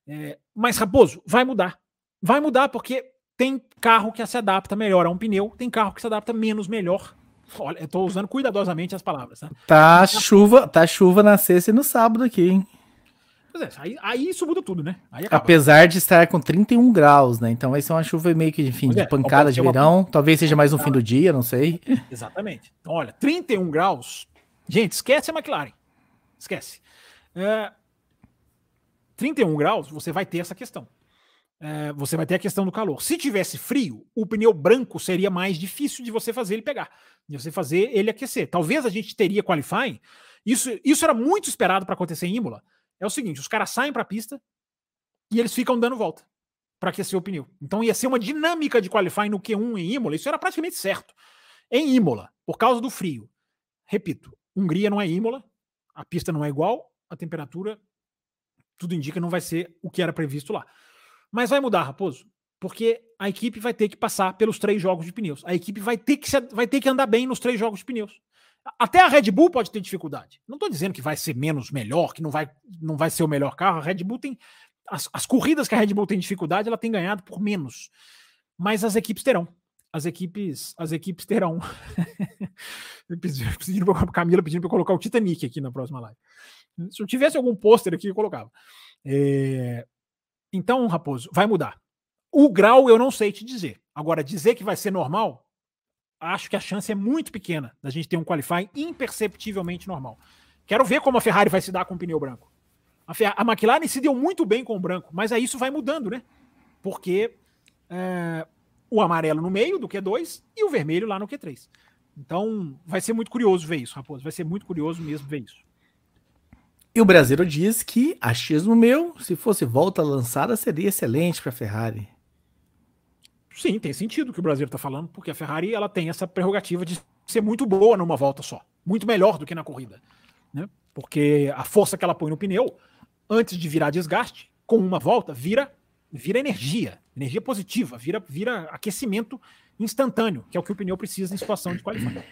É, mas, Raposo, vai mudar. Vai mudar porque tem carro que se adapta melhor a um pneu, tem carro que se adapta menos melhor. Olha, eu tô usando cuidadosamente as palavras. Né? Tá chuva, tá chuva na sexta e no sábado aqui, hein? Pois é, aí, aí isso muda tudo, né? Apesar de estar com 31 graus, né? Então vai ser uma chuva meio que, enfim, de é, pancada de verão. Uma... Talvez seja mais no fim do dia, não sei. Exatamente. Então, olha, 31 graus. Gente, esquece a McLaren. Esquece. É, 31 graus, você vai ter essa questão. É, você vai ter a questão do calor. Se tivesse frio, o pneu branco seria mais difícil de você fazer ele pegar, de você fazer ele aquecer. Talvez a gente teria qualifying. Isso, isso era muito esperado para acontecer em Imola é o seguinte: os caras saem para a pista e eles ficam dando volta para aquecer o pneu. Então ia ser uma dinâmica de qualifying no Q1 em Imola. Isso era praticamente certo. Em Imola, por causa do frio. Repito, Hungria não é Imola, a pista não é igual, a temperatura, tudo indica, não vai ser o que era previsto lá. Mas vai mudar, Raposo, porque a equipe vai ter que passar pelos três jogos de pneus. A equipe vai ter que, vai ter que andar bem nos três jogos de pneus. Até a Red Bull pode ter dificuldade. Não estou dizendo que vai ser menos melhor, que não vai, não vai ser o melhor carro. A Red Bull tem. As, as corridas que a Red Bull tem dificuldade, ela tem ganhado por menos. Mas as equipes terão. As equipes, as equipes terão. pedindo Camila pedindo para colocar o Titanic aqui na próxima live. Se eu tivesse algum pôster aqui, eu colocava. É... Então, Raposo, vai mudar. O grau eu não sei te dizer. Agora, dizer que vai ser normal, acho que a chance é muito pequena da gente ter um qualifying imperceptivelmente normal. Quero ver como a Ferrari vai se dar com o pneu branco. A, Fer a McLaren se deu muito bem com o branco, mas aí isso vai mudando, né? Porque é, o amarelo no meio do Q2 e o vermelho lá no Q3. Então vai ser muito curioso ver isso, Raposo. Vai ser muito curioso mesmo ver isso. E o brasileiro diz que achismo meu, se fosse volta lançada, seria excelente para a Ferrari. Sim, tem sentido o que o Brasil está falando, porque a Ferrari ela tem essa prerrogativa de ser muito boa numa volta só, muito melhor do que na corrida, né? Porque a força que ela põe no pneu antes de virar desgaste, com uma volta vira vira energia, energia positiva, vira vira aquecimento instantâneo, que é o que o pneu precisa em situação de qualidade.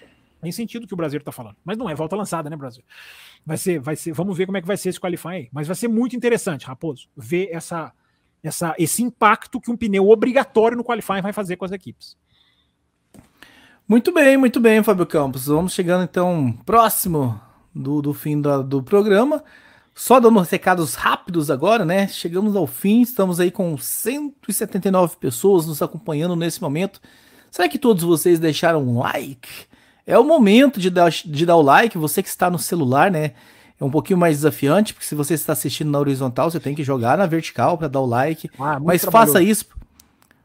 Tem sentido que o Brasil está falando, mas não é volta lançada, né, Brasil? Vai ser, vai ser, vamos ver como é que vai ser esse qualifying aí, mas vai ser muito interessante, Raposo, ver essa essa, esse impacto que um pneu obrigatório no qualifying vai fazer com as equipes. Muito bem, muito bem, Fábio Campos. Vamos chegando então próximo do, do fim do programa. Só dando recados rápidos agora, né? Chegamos ao fim, estamos aí com 179 pessoas nos acompanhando nesse momento. Será que todos vocês deixaram um like? É o momento de dar, de dar o like, você que está no celular, né? é um pouquinho mais desafiante, porque se você está assistindo na horizontal, você tem que jogar na vertical para dar o like. Ah, Mas faça isso.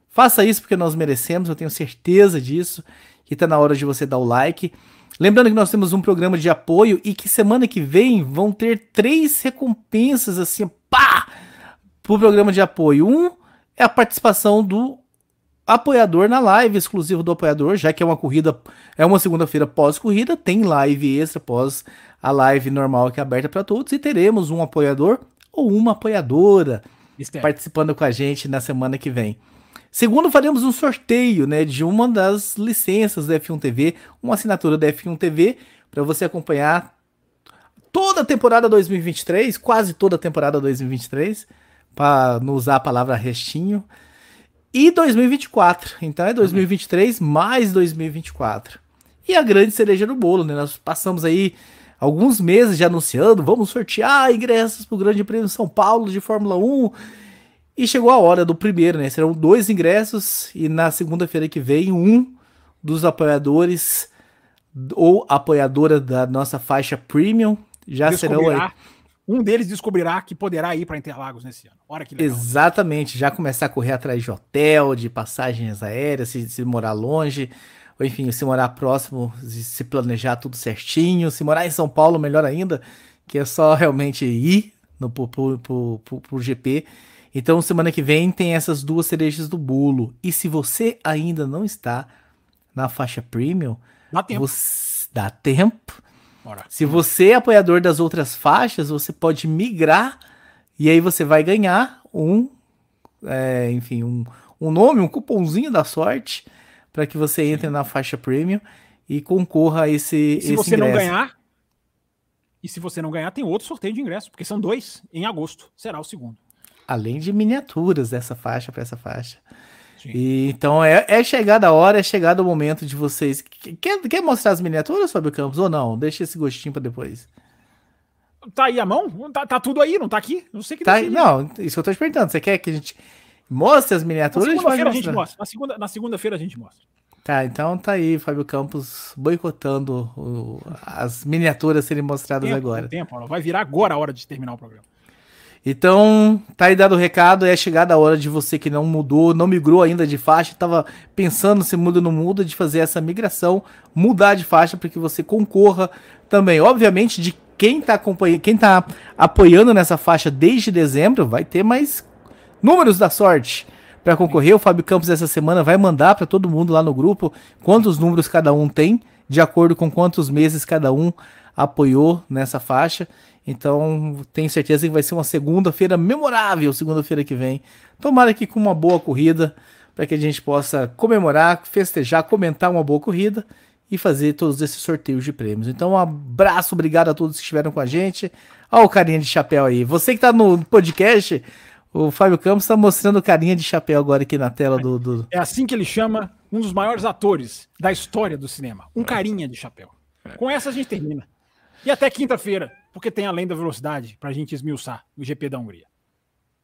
Faça isso porque nós merecemos, eu tenho certeza disso, que está na hora de você dar o like. Lembrando que nós temos um programa de apoio e que semana que vem vão ter três recompensas assim, pá, pro programa de apoio. Um é a participação do apoiador na live exclusivo do apoiador, já que é uma corrida, é uma segunda-feira pós-corrida, tem live extra pós a live normal que é aberta para todos e teremos um apoiador ou uma apoiadora participando com a gente na semana que vem. Segundo, faremos um sorteio né, de uma das licenças da F1 TV, uma assinatura da F1 TV, para você acompanhar toda a temporada 2023, quase toda a temporada 2023, para não usar a palavra restinho, e 2024. Então é 2023 mais 2024. E a grande cereja do bolo, né? Nós passamos aí alguns meses já anunciando, vamos sortear ingressos para o Grande Prêmio de São Paulo de Fórmula 1. E chegou a hora do primeiro, né? Serão dois ingressos e na segunda-feira que vem um dos apoiadores ou apoiadora da nossa faixa premium já serão aí. Um deles descobrirá que poderá ir para Interlagos nesse ano. Olha que legal. Exatamente, já começar a correr atrás de hotel, de passagens aéreas, se, se morar longe ou enfim, se morar próximo, se planejar tudo certinho, se morar em São Paulo, melhor ainda, que é só realmente ir no, pro, pro, pro, pro GP. Então, semana que vem tem essas duas cerejas do bolo. E se você ainda não está na faixa premium, Dá tempo. você- dá tempo. Bora. Se você é apoiador das outras faixas, você pode migrar e aí você vai ganhar um, é, enfim, um, um nome, um cupomzinho da sorte para que você entre na faixa premium e concorra a esse, Se esse você não ingresso. ganhar, e se você não ganhar, tem outro sorteio de ingresso, porque são dois em agosto. Será o segundo. Além de miniaturas dessa faixa para essa faixa. E, então é, é chegada a hora, é chegado o momento de vocês. Quer, quer mostrar as miniaturas sobre o campus ou não? Deixa esse gostinho para depois. Tá aí a mão? Tá, tá tudo aí, não tá aqui? Não sei que Tá, decide. não, isso que eu tô te perguntando. Você quer que a gente mostre as Na miniaturas? pode segunda-feira a gente mostra. Na segunda- Na segunda-feira a gente mostra. Tá, então tá aí, Fábio Campos boicotando o- as miniaturas serem mostradas Tempo, agora. Tempo, vai virar agora a hora de terminar o programa. Então, tá aí dado o recado, é chegada a hora de você que não mudou, não migrou ainda de faixa, tava pensando se muda ou não muda, de fazer essa migração, mudar de faixa para que você concorra também. Obviamente, de quem tá acompanhando, quem tá apoiando nessa faixa desde dezembro, vai ter mais números da sorte para concorrer. O Fábio Campos essa semana vai mandar para todo mundo lá no grupo quantos números cada um tem, de acordo com quantos meses cada um apoiou nessa faixa. Então, tenho certeza que vai ser uma segunda-feira memorável, segunda-feira que vem. Tomara que com uma boa corrida, para que a gente possa comemorar, festejar, comentar uma boa corrida e fazer todos esses sorteios de prêmios. Então, um abraço, obrigado a todos que estiveram com a gente. Olha o carinha de chapéu aí. Você que está no podcast, o Fábio Campos está mostrando carinha de chapéu agora aqui na tela do. do... É assim que ele chama um dos maiores atores da história do cinema. Um carinha de chapéu. Com essa a gente termina. E até quinta-feira, porque tem além da velocidade pra gente esmiuçar no GP da Hungria.